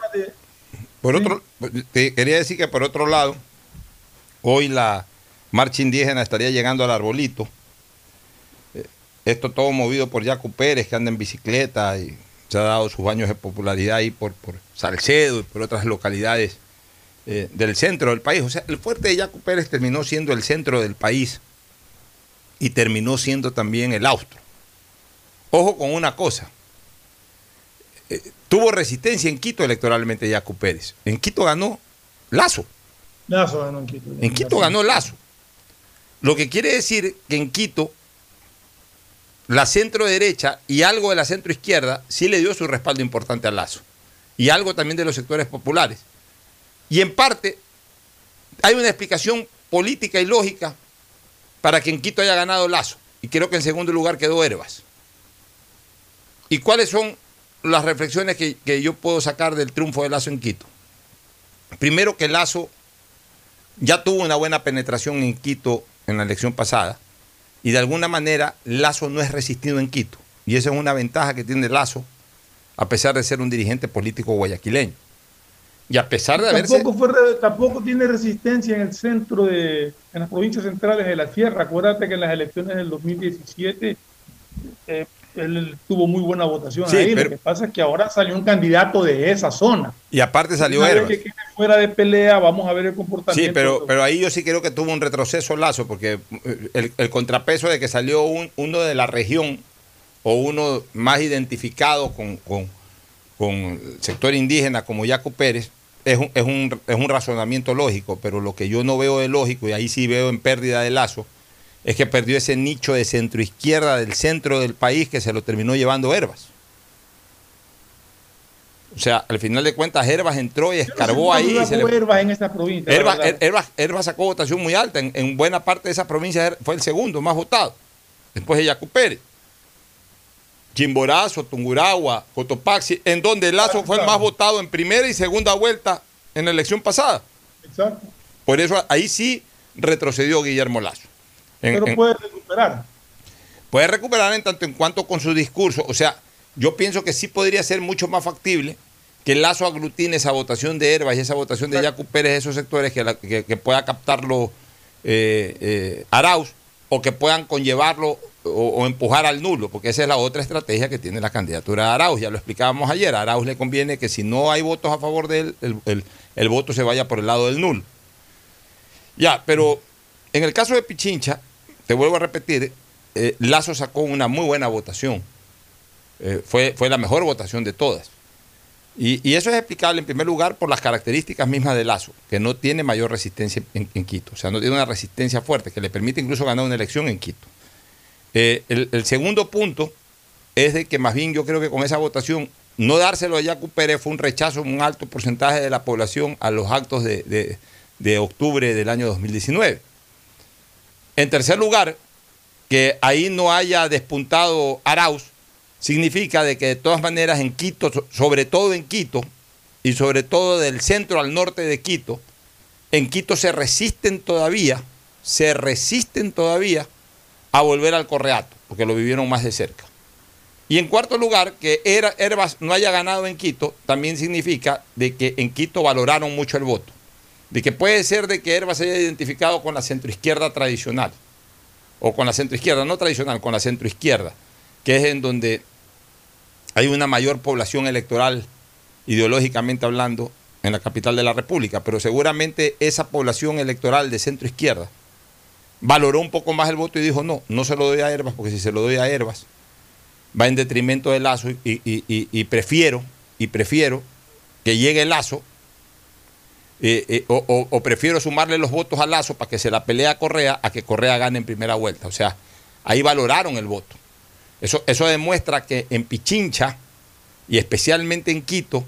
por otro, te quería decir que por otro lado, hoy la marcha indígena estaría llegando al arbolito. Eh, Esto todo movido por Jaco Pérez, que anda en bicicleta y se ha dado sus baños de popularidad ahí por, por Salcedo y por otras localidades eh, del centro del país. O sea, el fuerte de Jaco Pérez terminó siendo el centro del país y terminó siendo también el austro. Ojo con una cosa. Eh, tuvo resistencia en Quito electoralmente Jaco Pérez. En Quito ganó Lazo. Lazo ganó en Quito. En Quito ganó Lazo. Lo que quiere decir que en Quito la centro derecha y algo de la centro izquierda sí le dio su respaldo importante a Lazo. Y algo también de los sectores populares. Y en parte hay una explicación política y lógica para que en Quito haya ganado Lazo. Y creo que en segundo lugar quedó Herbas. ¿Y cuáles son las reflexiones que, que, yo puedo sacar del triunfo de Lazo en Quito? Primero que Lazo ya tuvo una buena penetración en Quito en la elección pasada y de alguna manera Lazo no es resistido en Quito. Y esa es una ventaja que tiene Lazo a pesar de ser un dirigente político guayaquileño. Y a pesar de haberse... Tampoco, fue, tampoco tiene resistencia en el centro de, en las provincias centrales de la sierra. Acuérdate que en las elecciones del 2017 eh, él tuvo muy buena votación Sí, ahí. pero- Lo que pasa es que ahora salió un candidato de esa zona. Y aparte salió Herbas. que quede fuera de pelea, vamos a ver el comportamiento. Sí, pero, pero ahí yo sí creo que tuvo un retroceso Lazo, porque eh, el, el contrapeso de que salió un- uno de la región o uno más identificado con, con- con el sector indígena como Yaco Pérez es un, es, un, es un razonamiento lógico, pero lo que yo no veo de lógico, y ahí sí veo en pérdida de Lazo, es que perdió ese nicho de centroizquierda del centro del país que se lo terminó llevando Herbas. O sea, al final de cuentas, Herbas entró y escarbó ahí. y se le- Herbas en esta provincia. Herbas. Herbas- Herbas sacó votación muy alta. En, en buena parte de esa provincia Her- fue el segundo más votado. Después de Yacu Pérez. Chimborazo, Tunguragua, Cotopaxi, en donde Lazo fue el más votado en primera y segunda vuelta en la elección pasada. Exacto. Por eso ahí sí retrocedió Guillermo Lazo. Pero en- puede recuperar. puede recuperar en tanto en cuanto con su discurso. O sea, yo pienso que sí podría ser mucho más factible que Lazo aglutine esa votación de Herbas y esa votación de Yacu Pérez, esos sectores que, la- que- que pueda captarlo eh, eh, Arauz o que puedan conllevarlo o, o empujar al nulo, porque esa es la otra estrategia que tiene la candidatura de Arauz. Ya lo explicábamos ayer. A Arauz le conviene que si no hay votos a favor de él, el, el- el voto se vaya por el lado del nulo. Ya, pero en el caso de Pichincha, te vuelvo a repetir, eh, Lazo sacó una muy buena votación. Eh, fue, fue la mejor votación de todas. Y, eso es explicable en primer lugar por las características mismas de Lazo, que no tiene mayor resistencia en, Quito. O sea, no tiene una resistencia fuerte que le permite incluso ganar una elección en Quito. Eh, el, segundo punto es de que más bien yo creo que con esa votación, no dárselo a Yacu Pérez fue un rechazo, un alto porcentaje de la población a los actos de- de octubre del año 2019. En tercer lugar, que ahí no haya despuntado Arauz, significa de que de todas maneras en Quito, so- sobre todo en Quito, y sobre todo del centro al norte de Quito, en Quito se resisten todavía, se resisten todavía a volver al correato, porque lo vivieron más de cerca. Y en cuarto lugar, que Her- Herbas no haya ganado en Quito, también significa de que en Quito valoraron mucho el voto. De que puede ser de que Herbas se haya identificado con la centroizquierda tradicional, o con la centroizquierda, no tradicional, con la centroizquierda, que es en donde hay una mayor población electoral, ideológicamente hablando, en la capital de la República, pero seguramente esa población electoral de centro izquierda valoró un poco más el voto y dijo, no, no se lo doy a Herbas, porque si se lo doy a Herbas va en detrimento de Lazo y, prefiero, y prefiero que llegue Lazo, eh, eh, o, prefiero sumarle los votos a Lazo para que se la pelea a Correa a que Correa gane en primera vuelta. O sea, ahí valoraron el voto. Eso, eso demuestra que en Pichincha, y especialmente en Quito,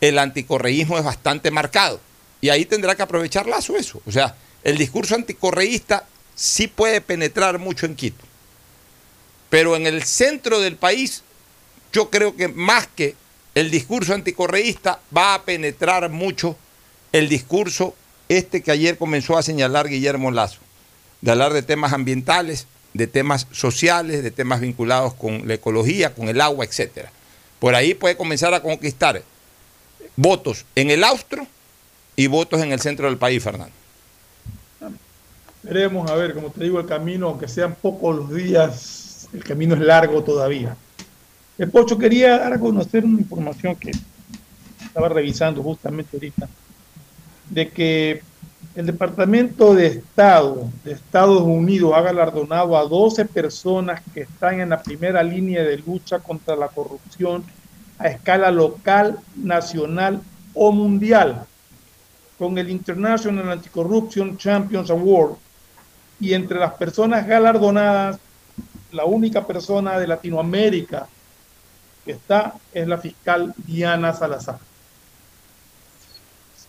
el anticorreísmo es bastante marcado. Y ahí tendrá que aprovechar Lazo eso. O sea, el discurso anticorreísta sí puede penetrar mucho en Quito. Pero en el centro del país, yo creo que más que el discurso anticorreísta, va a penetrar mucho el discurso este que ayer comenzó a señalar Guillermo Lazo, de hablar de temas ambientales, de temas sociales, de temas vinculados con la ecología, con el agua, etc. Por ahí puede comenzar a conquistar votos en el austro y votos en el centro del país, Fernando. Veremos, a ver, como te digo, el camino, aunque sean pocos los días, el camino es largo todavía. El Pocho quería dar a conocer una información que estaba revisando justamente ahorita, de que el Departamento de Estado de Estados Unidos ha galardonado a 12 personas que están en la primera línea de lucha contra la corrupción a escala local, nacional o mundial, con el International Anti-Corruption Champions Award. Y entre las personas galardonadas, la única persona de Latinoamérica que está es la fiscal Diana Salazar.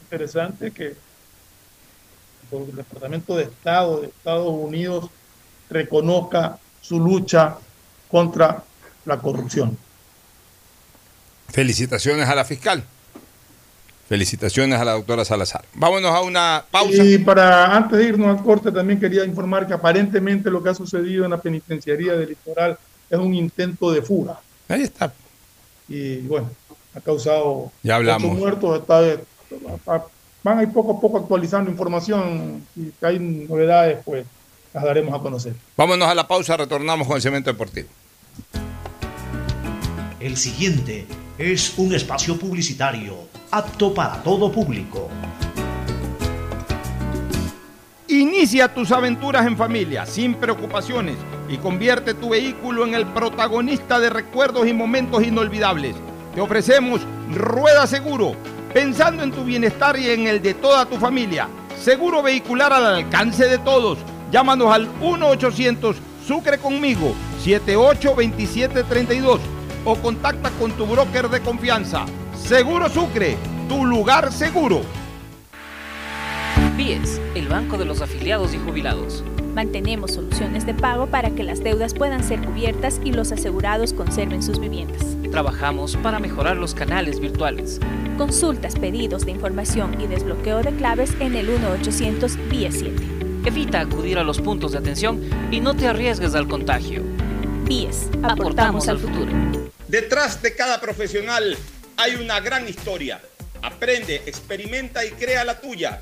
Es interesante que el Departamento de Estado de Estados Unidos reconozca su lucha contra la corrupción. Felicitaciones a la fiscal. Felicitaciones a la doctora Salazar. Vámonos a una pausa. Y para antes de irnos al corte, también quería informar que aparentemente lo que ha sucedido en la penitenciaría del litoral es un intento de fuga. Ahí está. Y bueno, ha causado ya hablamos. muertos. Está, van a ir poco a poco actualizando información. Si hay novedades, pues las daremos a conocer. Vámonos a la pausa, retornamos con el cemento deportivo. El siguiente es un espacio publicitario apto para todo público. Inicia tus aventuras en familia, sin preocupaciones, y convierte tu vehículo en el protagonista de recuerdos y momentos inolvidables. Te ofrecemos Rueda Seguro, pensando en tu bienestar y en el de toda tu familia. Seguro vehicular al alcance de todos. Llámanos al 1-800 Sucre conmigo, 782732 o contacta con tu broker de confianza. Seguro Sucre, tu lugar seguro. BIES, el Banco de los Afiliados y Jubilados. Mantenemos soluciones de pago para que las deudas puedan ser cubiertas y los asegurados conserven sus viviendas. Trabajamos para mejorar los canales virtuales. Consultas, pedidos de información y desbloqueo de claves en el 1-800 BIES 7. Evita acudir a los puntos de atención y no te arriesgues al contagio. BIES, aportamos al futuro. Detrás de cada profesional hay una gran historia. Aprende, experimenta y crea la tuya.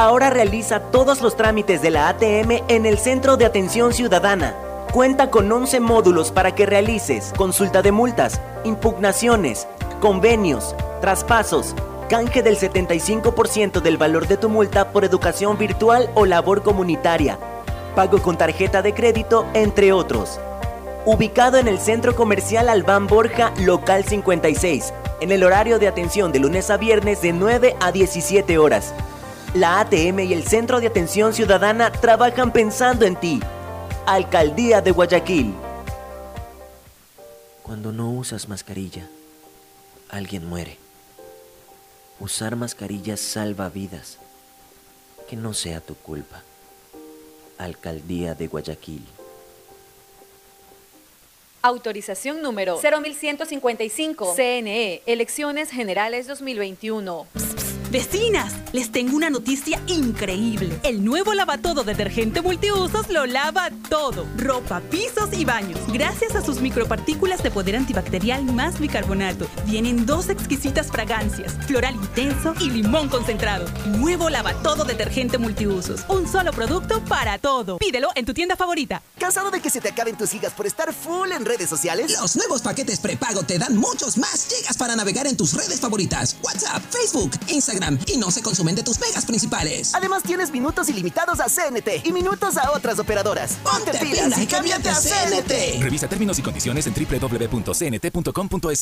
Ahora realiza todos los trámites de la ATM en el Centro de Atención Ciudadana. Cuenta con 11 módulos para que realices consulta de multas, impugnaciones, convenios, traspasos, canje del 75% del valor de tu multa por educación virtual o labor comunitaria, pago con tarjeta de crédito, entre otros. Ubicado en el Centro Comercial Albán Borja, local 56, en el horario de atención de lunes a viernes de 9 a 17 horas. La ATM y el Centro de Atención Ciudadana trabajan pensando en ti. Alcaldía de Guayaquil. Cuando no usas mascarilla, alguien muere. Usar mascarilla salva vidas. Que no sea tu culpa. Alcaldía de Guayaquil. Autorización número 0155. CNE, Elecciones Generales 2021. Vecinas, les tengo una noticia increíble. El nuevo lavatodo detergente multiusos lo lava todo. Ropa, pisos y baños. Gracias a sus micropartículas de poder antibacterial más bicarbonato. Vienen dos exquisitas fragancias, floral intenso y limón concentrado. Nuevo lavatodo detergente multiusos. Un solo producto para todo. Pídelo en tu tienda favorita. ¿Cansado de que se te acaben tus gigas por estar full en redes sociales? Los nuevos paquetes prepago te dan muchos más gigas para navegar en tus redes favoritas. WhatsApp, Facebook, Instagram y no se consumen de tus megas principales. Además tienes minutos ilimitados a CNT y minutos a otras operadoras. Ponte, pilas y cámbiate a CNT. Revisa términos y condiciones en www.cnt.com.es.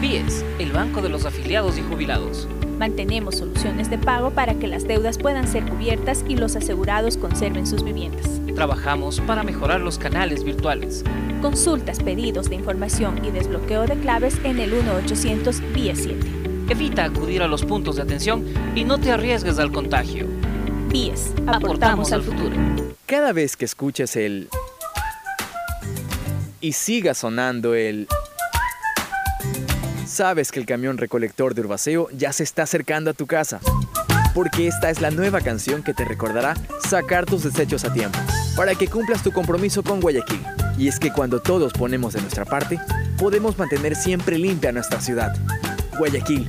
BIES, el banco de los afiliados y jubilados. Mantenemos soluciones de pago para que las deudas puedan ser cubiertas y los asegurados conserven sus viviendas. Trabajamos para mejorar los canales virtuales. Consultas, pedidos de información y desbloqueo de claves en el 1-800 BIES 7. Evita acudir a los puntos de atención y no te arriesgues al contagio. 10. Aportamos al futuro. Cada vez que escuches el... y siga sonando el... Sabes que el camión recolector de Urbaceo ya se está acercando a tu casa. Porque esta es la nueva canción que te recordará sacar tus desechos a tiempo. Para que cumplas tu compromiso con Guayaquil. Y es que cuando todos ponemos de nuestra parte, podemos mantener siempre limpia nuestra ciudad. Guayaquil,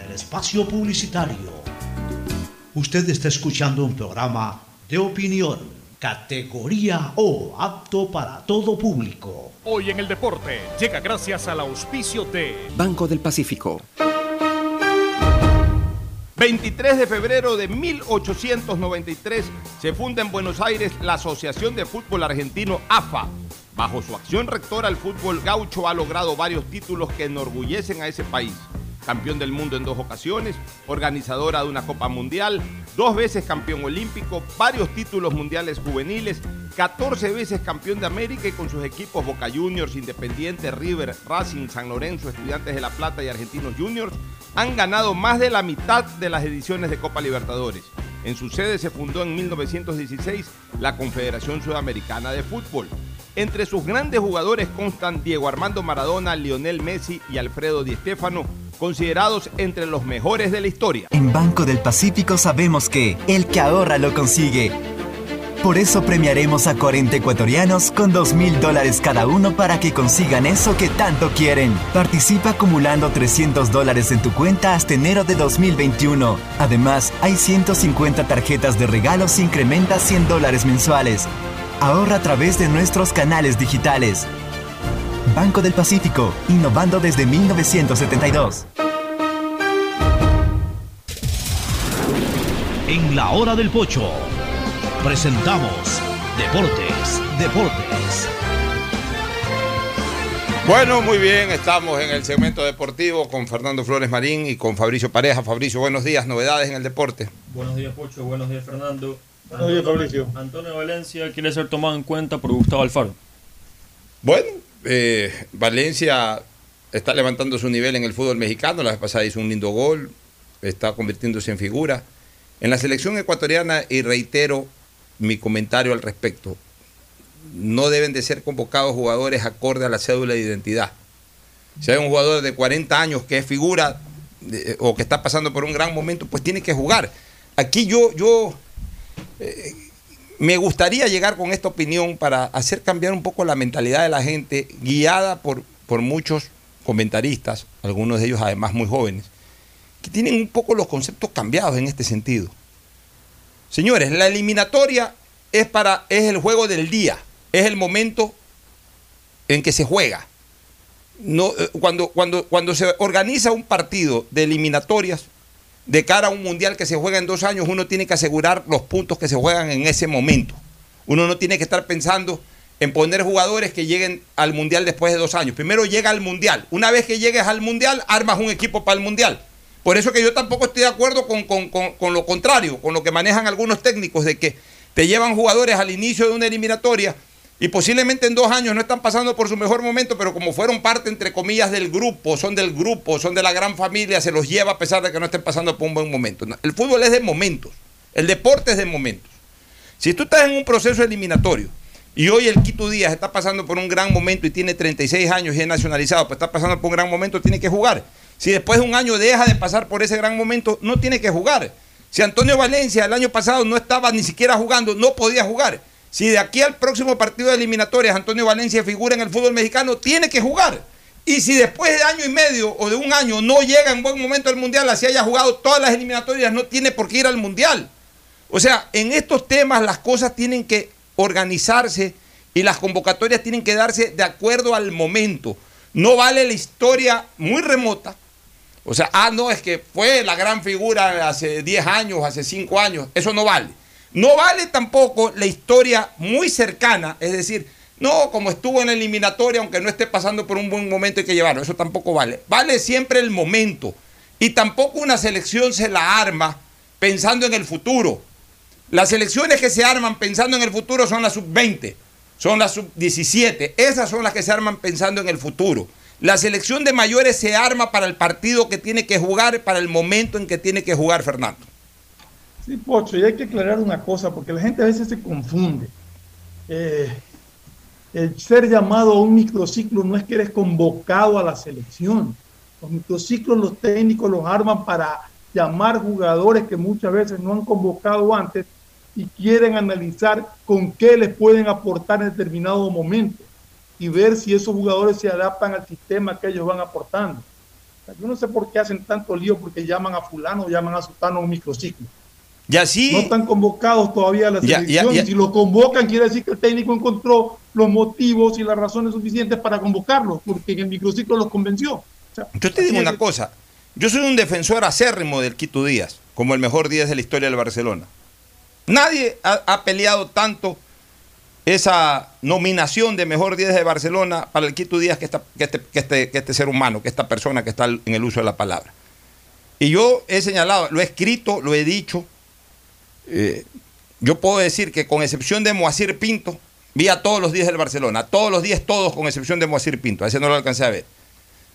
espacio publicitario. Usted está escuchando un programa de opinión, categoría O, apto para todo público. Hoy en el deporte llega gracias al auspicio de Banco del Pacífico. 23 de febrero de 1893 se funda en Buenos Aires la Asociación de Fútbol Argentino AFA. Bajo su acción rectora, el fútbol gaucho ha logrado varios títulos que enorgullecen a ese país. Campeón del mundo en dos ocasiones, organizadora de una Copa Mundial, dos veces campeón olímpico, varios títulos mundiales juveniles, 14 veces campeón de América y con sus equipos Boca Juniors, Independiente, River, Racing, San Lorenzo, Estudiantes de La Plata y Argentinos Juniors, han ganado más de la mitad de las ediciones de Copa Libertadores. En su sede se fundó en 1916 la Confederación Sudamericana de Fútbol. Entre sus grandes jugadores constan Diego Armando Maradona, Lionel Messi y Alfredo Di Stéfano, considerados entre los mejores de la historia. En Banco del Pacífico sabemos que el que ahorra lo consigue. Por eso premiaremos a 40 ecuatorianos con 2 mil dólares cada uno para que consigan eso que tanto quieren. Participa acumulando 300 dólares en tu cuenta hasta enero de 2021. Además, hay 150 tarjetas de regalos incrementa 100 dólares mensuales. Ahorra a través de nuestros canales digitales. Banco del Pacífico, innovando desde 1972. En la hora del pocho presentamos Deportes, Deportes. Bueno, muy bien, estamos en el segmento deportivo con Fernando Flores Marín y con Fabricio Pareja. Fabricio, buenos días, novedades en el deporte. Buenos días, Pocho, buenos días, Fernando. Buenos días, Fabricio. Antonio Valencia quiere ser tomado en cuenta por Gustavo Alfaro. Bueno, eh, Valencia está levantando su nivel en el fútbol mexicano. La vez pasada hizo un lindo gol, está convirtiéndose en figura. En la selección ecuatoriana, y reitero mi comentario al respecto, no deben de ser convocados jugadores acorde a la cédula de identidad. Si hay un jugador de 40 años que es figura o que está pasando por un gran momento, pues tiene que jugar. Aquí yo, yo eh, me gustaría llegar con esta opinión para hacer cambiar un poco la mentalidad de la gente, guiada por, por muchos comentaristas, algunos de ellos además muy jóvenes, que tienen un poco los conceptos cambiados en este sentido. Señores, la eliminatoria es, para, es el juego del día, es el momento en que se juega. No, eh, cuando, cuando, cuando se organiza un partido de eliminatorias de cara a un mundial que se juega en dos años, uno tiene que asegurar los puntos que se juegan en ese momento. Uno no tiene que estar pensando en poner jugadores que lleguen al mundial después de dos años. Primero llega al mundial. Una vez que llegues al mundial, armas un equipo para el mundial. Por eso que yo tampoco estoy de acuerdo con, con lo contrario, con lo que manejan algunos técnicos, de que te llevan jugadores al inicio de una eliminatoria y posiblemente en dos años no están pasando por su mejor momento, pero como fueron parte, entre comillas, del grupo, son del grupo, son de la gran familia, se los lleva a pesar de que no estén pasando por un buen momento. El fútbol es de momentos, el deporte es de momentos. Si tú estás en un proceso eliminatorio y hoy el Quito Díaz está pasando por un gran momento y tiene 36 años y es nacionalizado, pues está pasando por un gran momento, tiene que jugar. Si después de un año deja de pasar por ese gran momento, no tiene que jugar. Si Antonio Valencia el año pasado no estaba ni siquiera jugando, no podía jugar. Si de aquí al próximo partido de eliminatorias Antonio Valencia figura en el fútbol mexicano, tiene que jugar. Y si después de año y medio o de un año no llega en buen momento al Mundial, así haya jugado todas las eliminatorias, no tiene por qué ir al Mundial. O sea, en estos temas las cosas tienen que organizarse y las convocatorias tienen que darse de acuerdo al momento. No vale la historia muy remota. O sea, ah, no, es que fue la gran figura hace 10 años, hace 5 años. Eso no vale. No vale tampoco la historia muy cercana, es decir, no, como estuvo en la eliminatoria, aunque no esté pasando por un buen momento, hay que llevarlo. Eso tampoco vale. Vale siempre el momento. Y tampoco una selección se la arma pensando en el futuro. Las elecciones que se arman pensando en el futuro son las sub-20, son las sub-17. Esas son las que se arman pensando en el futuro. La selección de mayores se arma para el partido que tiene que jugar, para el momento en que tiene que jugar Fernando. Sí, Pocho, y hay que aclarar una cosa, porque la gente a veces se confunde. Eh, el ser llamado a un microciclo no es que eres convocado a la selección. Los microciclos los técnicos los arman para llamar jugadores que muchas veces no han convocado antes y quieren analizar con qué les pueden aportar en determinado momento y ver si esos jugadores se adaptan al sistema que ellos van aportando. yo no sé por qué hacen tanto lío porque llaman a fulano o llaman a sultano a un microciclo. Y así, no están convocados todavía a la selección. Y si lo convocan, quiere decir que el técnico encontró los motivos y las razones suficientes para convocarlos, porque en el microciclo los convenció. yo te digo una cosa. Yo soy un defensor acérrimo del Quito Díaz, como el mejor Díaz de la historia del Barcelona. Nadie ha, peleado tanto esa nominación de mejor Díaz de Barcelona para el Quito Díaz que, esta, que, este, que, este, que este ser humano, que esta persona que está en el uso de la palabra. Y yo he señalado, lo he escrito, lo he dicho, eh, yo puedo decir que con excepción de Moacir Pinto, vi a todos los días del Barcelona, todos los días todos con excepción de Moacir Pinto, a ese no lo alcancé a ver.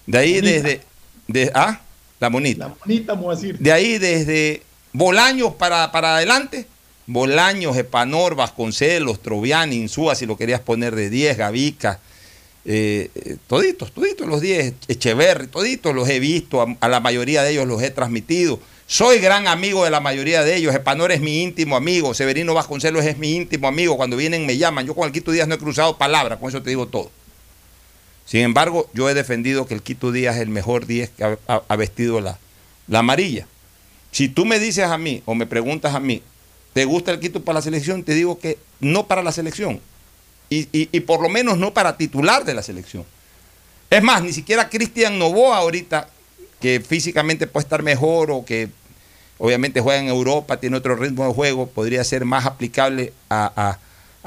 De ahí desde... De, ah, la monita. La monita Moacir. De ahí desde Bolaños para, para adelante, Bolaños, Epanor, Vasconcelos, Troviani, Insúa, si lo querías poner de 10, Gavica, eh, eh, toditos, toditos los 10, Echeverri, toditos los he visto, a la mayoría de ellos los he transmitido. Soy gran amigo de la mayoría de ellos. Epanor es mi íntimo amigo. Severino Vasconcelos es mi íntimo amigo. Cuando vienen me llaman. Yo con el Quito Díaz no he cruzado palabras. Con eso te digo todo. Sin embargo, yo he defendido que el Quito Díaz es el mejor 10 que ha, vestido la, la, amarilla. Si tú me dices a mí o me preguntas a mí, ¿te gusta el Quito para la selección? Te digo que no para la selección. Y, y por lo menos no para titular de la selección. Es más, ni siquiera Cristian Novoa ahorita que físicamente puede estar mejor o que obviamente juega en Europa, tiene otro ritmo de juego, podría ser más aplicable a,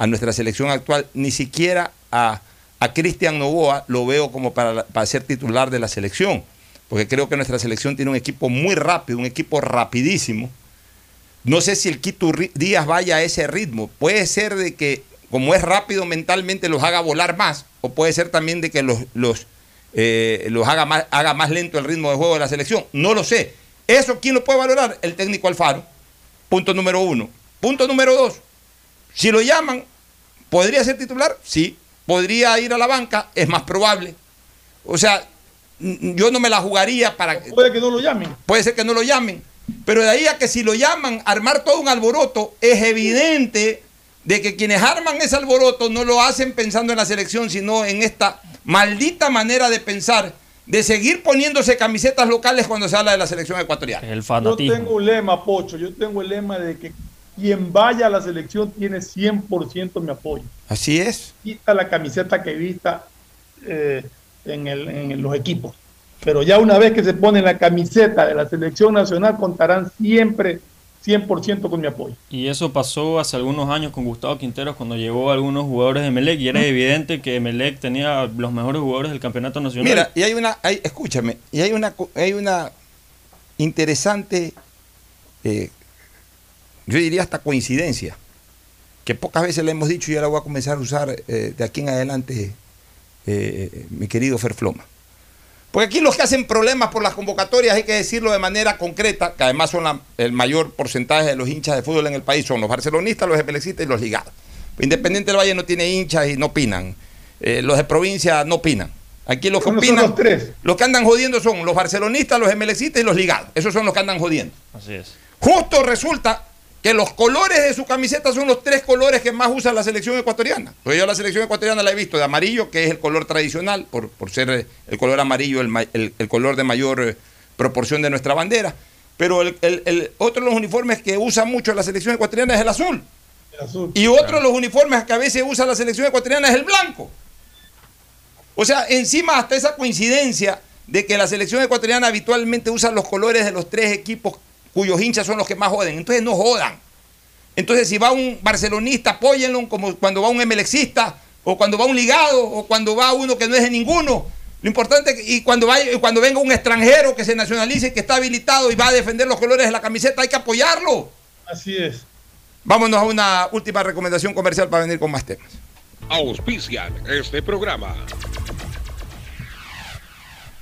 nuestra selección actual. Ni siquiera a, a Cristian Novoa lo veo como para, para, ser titular de la selección, porque creo que nuestra selección tiene un equipo muy rápido, un equipo rapidísimo. No sé si el Quito Díaz vaya a ese ritmo. Puede ser de que, como es rápido mentalmente, los haga volar más, o puede ser también de que los eh, los haga más, haga más lento el ritmo de juego de la selección. No lo sé. ¿Eso quién lo puede valorar? El técnico Alfaro. Punto número uno. Punto número dos. Si lo llaman, ¿podría ser titular? Sí. ¿Podría ir a la banca? Es más probable. O sea, yo no me la jugaría para... Puede que no lo llamen. Puede ser que no lo llamen. Pero de ahí a que si lo llaman, armar todo un alboroto, es evidente de que quienes arman ese alboroto no lo hacen pensando en la selección, sino en esta maldita manera de pensar de seguir poniéndose camisetas locales cuando se habla de la selección ecuatoriana. El Yo fanatismo. tengo un lema, Pocho. Yo tengo el lema de que quien vaya a la selección tiene 100% mi apoyo. Así es. Quita la camiseta que vista eh, en, el- en los equipos. Pero ya una vez que se pone la camiseta de la selección nacional, contarán siempre 100% con mi apoyo. Y eso pasó hace algunos años con Gustavo Quinteros cuando llegó algunos jugadores de Melec y era evidente que Melec tenía los mejores jugadores del campeonato nacional. Mira, y hay una, hay- escúchame, y hay una, hay una interesante, eh, yo diría hasta coincidencia, que pocas veces le hemos dicho y ahora voy a comenzar a usar eh, de aquí en adelante, eh, mi querido Ferfloma. Porque aquí los que hacen problemas por las convocatorias, hay que decirlo de manera concreta, que además son la- el mayor porcentaje de los hinchas de fútbol en el país, son los barcelonistas, los espelecistas y los ligados. Independiente del Valle no tiene hinchas y no opinan. Eh, los de provincia no opinan. Aquí los que Son los opinan, tres. los que andan jodiendo son los barcelonistas, los emelecistas y los ligados. Esos son los que andan jodiendo. Así es. Justo resulta que los colores de su camiseta son los tres colores que más usa la selección ecuatoriana. Porque yo la selección ecuatoriana la he visto de amarillo, que es el color tradicional, por, por ser el color amarillo el, el- el color de mayor eh, proporción de nuestra bandera. Pero el, el- otro de los uniformes que usa mucho la selección ecuatoriana es el azul. El azul. Y otro de los uniformes que a veces usa la selección ecuatoriana es el blanco. O sea, encima hasta esa coincidencia de que la selección ecuatoriana habitualmente usa los colores de los tres equipos cuyos hinchas son los que más joden. Entonces no jodan. Entonces si va un barcelonista, apóyenlo como cuando va un emelexista, o cuando va un ligado, o cuando va uno que no es de ninguno. Lo importante, es que- y cuando, vaya, cuando venga un extranjero que se nacionalice, que está habilitado y va a defender los colores de la camiseta, hay que apoyarlo. Así es. Vámonos a una última recomendación comercial para venir con más temas. Auspician este programa.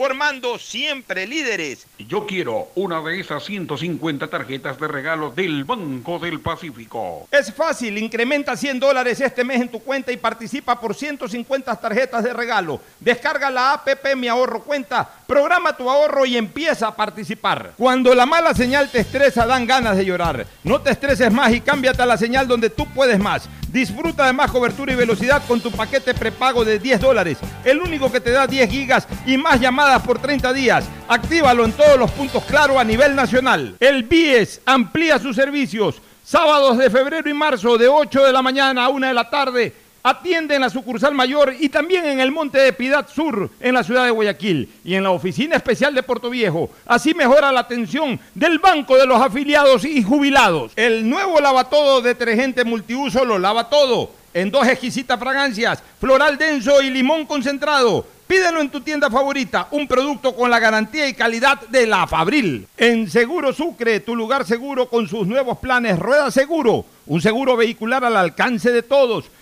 formando siempre líderes. Yo quiero una de esas 150 tarjetas de regalo del Banco del Pacífico. Es fácil, incrementa 100 dólares este mes en tu cuenta y participa por 150 tarjetas de regalo. Descarga la APP Mi Ahorro Cuenta, programa tu ahorro y empieza a participar. Cuando la mala señal te estresa, dan ganas de llorar. No te estreses más y cámbiate a la señal donde tú puedes más. Disfruta de más cobertura y velocidad con tu paquete prepago de 10 dólares, el único que te da 10 gigas y más llamadas por 30 días. Actívalo en todos los puntos claro a nivel nacional. El BIES amplía sus servicios. Sábados de febrero y marzo de 8 de la mañana a 1 de la tarde. Atiende en la sucursal mayor y también en el Monte de Piedad Sur, en la ciudad de Guayaquil, y en la oficina especial de Puerto Viejo. Así mejora la atención del Banco de los Afiliados y Jubilados. El nuevo lavatodo detergente multiuso lo lava todo, en dos exquisitas fragancias, floral denso y limón concentrado. Pídelo en tu tienda favorita, un producto con la garantía y calidad de la Fabril. En Seguro Sucre, tu lugar seguro con sus nuevos planes Rueda Seguro, un seguro vehicular al alcance de todos.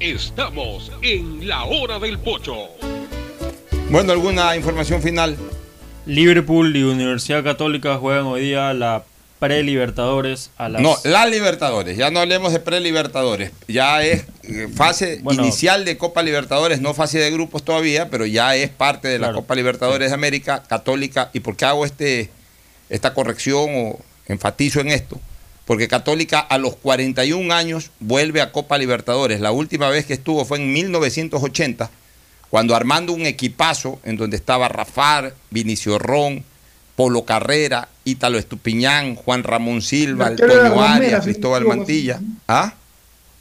Estamos en la hora del pocho. Bueno, ¿alguna información final? Liverpool y Universidad Católica juegan hoy día la pre-Libertadores a las... No, la Libertadores, ya no hablemos de pre-Libertadores, ya es eh, fase Bueno. inicial de Copa Libertadores, no fase de grupos todavía, pero ya es parte de la Claro. Copa Libertadores de América, Católica, ¿y por qué hago este, esta corrección o enfatizo en esto, porque Católica a los 41 años vuelve a Copa Libertadores. La última vez que estuvo fue en 1980, cuando armando un equipazo en donde estaba Rafar, Vinicio Ron, Polo Carrera, Ítalo Estupiñán, Juan Ramón Silva, Antonio Arias, Cristóbal Mantilla. ¿Ah?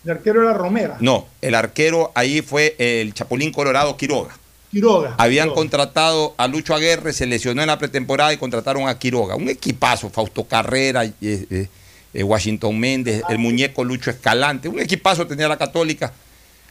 El arquero era Romera. No, el arquero ahí fue el Chapulín Colorado Quiroga. Quiroga. Habían contratado a Lucho Aguerre, se lesionó en la pretemporada y contrataron a Quiroga. Un equipazo, Fausto Carrera, eh, eh, eh, Washington Méndez, el muñeco Lucho Escalante. Un equipazo tenía la Católica.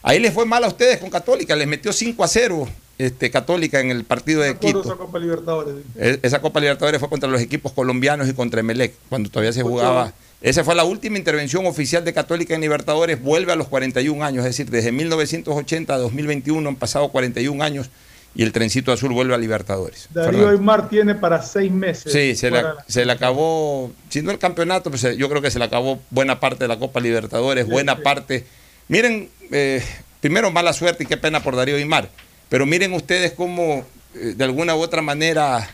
Ahí les fue mal a ustedes con Católica, les metió 5 a 0 este, Católica en el partido de Quito. esa Copa Libertadores. E- Esa Copa Libertadores fue contra los equipos colombianos y contra Emelec, cuando todavía se jugaba. Esa fue la última intervención oficial de Católica en Libertadores, vuelve a los 41 años, es decir, desde 1980 a 2021 han pasado 41 años y el trencito azul vuelve a Libertadores. Darío. Aymar tiene para seis meses. Sí, se le, fuera la- se le acabó, si no el campeonato, pues eh, yo creo que se le acabó buena parte de la Copa Libertadores, Sí, buena sí. parte. Miren, eh, primero mala suerte y qué pena por Darío Aymar, pero miren ustedes cómo eh, de alguna u otra manera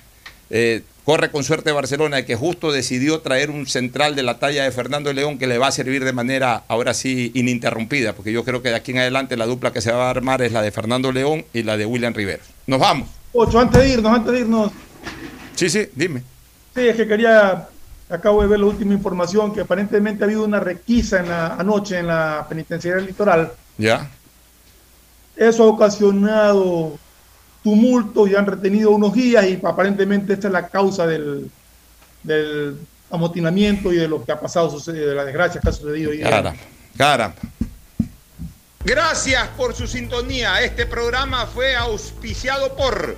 eh, corre con suerte Barcelona, de que justo decidió traer un central de la talla de Fernando León que le va a servir de manera ahora sí ininterrumpida, porque yo creo que de aquí en adelante la dupla que se va a armar es la de Fernando León y la de William Rivero. Nos vamos. Ocho, antes de irnos, antes de irnos. Sí, sí, dime. Sí, es que quería, acabo de ver la última información, que aparentemente ha habido una requisa en la, anoche en la penitenciaria litoral. ¿Ya? Eso ha ocasionado tumultos y han retenido unos guías y aparentemente esta es la causa del, del amotinamiento y de lo que ha pasado, de la desgracia que ha sucedido. hoy caramba. Gracias por su sintonía. Este programa fue auspiciado por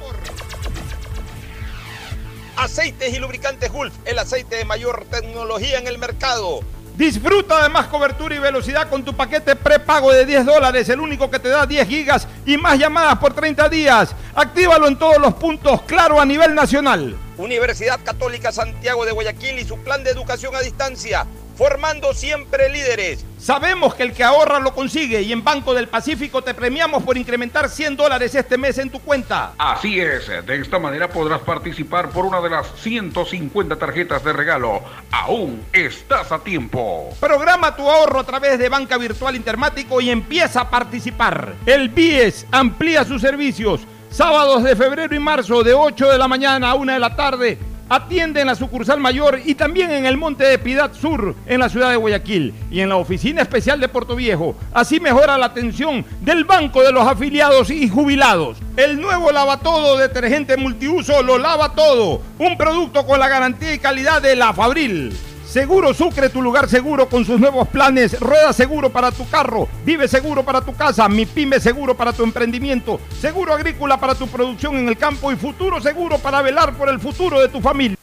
Aceites y Lubricantes Gulf, el aceite de mayor tecnología en el mercado. Disfruta de más cobertura y velocidad con tu paquete prepago de 10 dólares, el único que te da 10 gigas y más llamadas por 30 días. Actívalo en todos los puntos, claro, a nivel nacional. Universidad Católica Santiago de Guayaquil y su plan de educación a distancia, formando siempre líderes. Sabemos que el que ahorra lo consigue y en Banco del Pacífico te premiamos por incrementar 100 dólares este mes en tu cuenta. Así es, de esta manera podrás participar por una de las 150 tarjetas de regalo. Aún estás a tiempo. Programa tu ahorro a través de Banca Virtual Intermático y empieza a participar. El BIES amplía sus servicios. Sábados de febrero y marzo de 8 de la mañana a 1 de la tarde. Atiende en la sucursal mayor y también en el Monte de Piedad Sur, en la ciudad de Guayaquil, y en la oficina especial de Puerto Viejo. Así mejora la atención del Banco de los Afiliados y Jubilados. El nuevo lavatodo detergente multiuso lo lava todo. Un producto con la garantía y calidad de la Fabril. Seguro Sucre, tu lugar seguro con sus nuevos planes. Rueda seguro para tu carro, vive seguro para tu casa, mi pyme seguro para tu emprendimiento, seguro agrícola para tu producción en el campo y futuro seguro para velar por el futuro de tu familia.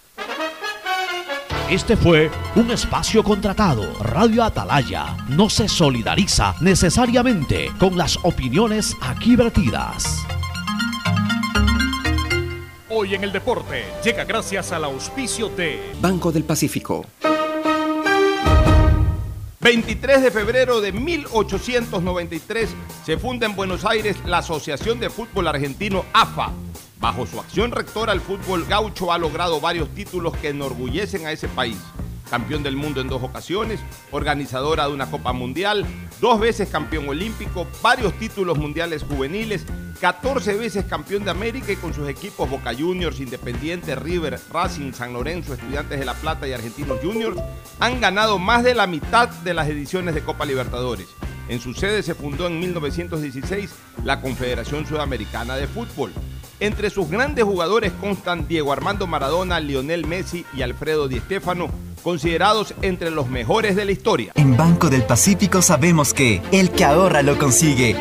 Este fue un espacio contratado. Radio Atalaya no se solidariza necesariamente con las opiniones aquí vertidas. Hoy en el deporte llega gracias al auspicio de Banco del Pacífico. 23 de febrero de 1893 se funda en Buenos Aires la Asociación de Fútbol Argentino AFA. Bajo su acción rectora, el fútbol gaucho ha logrado varios títulos que enorgullecen a ese país. Campeón del mundo en dos ocasiones, organizadora de una Copa Mundial, dos veces campeón olímpico, varios títulos mundiales juveniles, 14 veces campeón de América y con sus equipos Boca Juniors, Independiente, River, Racing, San Lorenzo, Estudiantes de La Plata y Argentinos Juniors, han ganado más de la mitad de las ediciones de Copa Libertadores. En su sede se fundó en 1916 la Confederación Sudamericana de Fútbol. Entre sus grandes jugadores constan Diego Armando Maradona, Lionel Messi y Alfredo Di Stéfano, considerados entre los mejores de la historia. En Banco del Pacífico sabemos que el que ahorra lo consigue.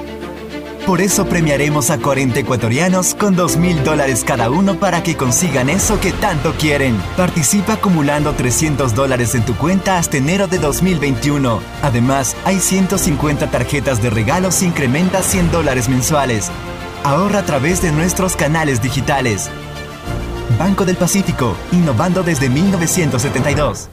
Por eso premiaremos a 40 ecuatorianos con 2 mil dólares cada uno para que consigan eso que tanto quieren. Participa acumulando 300 dólares en tu cuenta hasta enero de 2021. Además, hay 150 tarjetas de regalos incrementa 100 dólares mensuales. Ahorra a través de nuestros canales digitales. Banco del Pacífico, innovando desde 1972.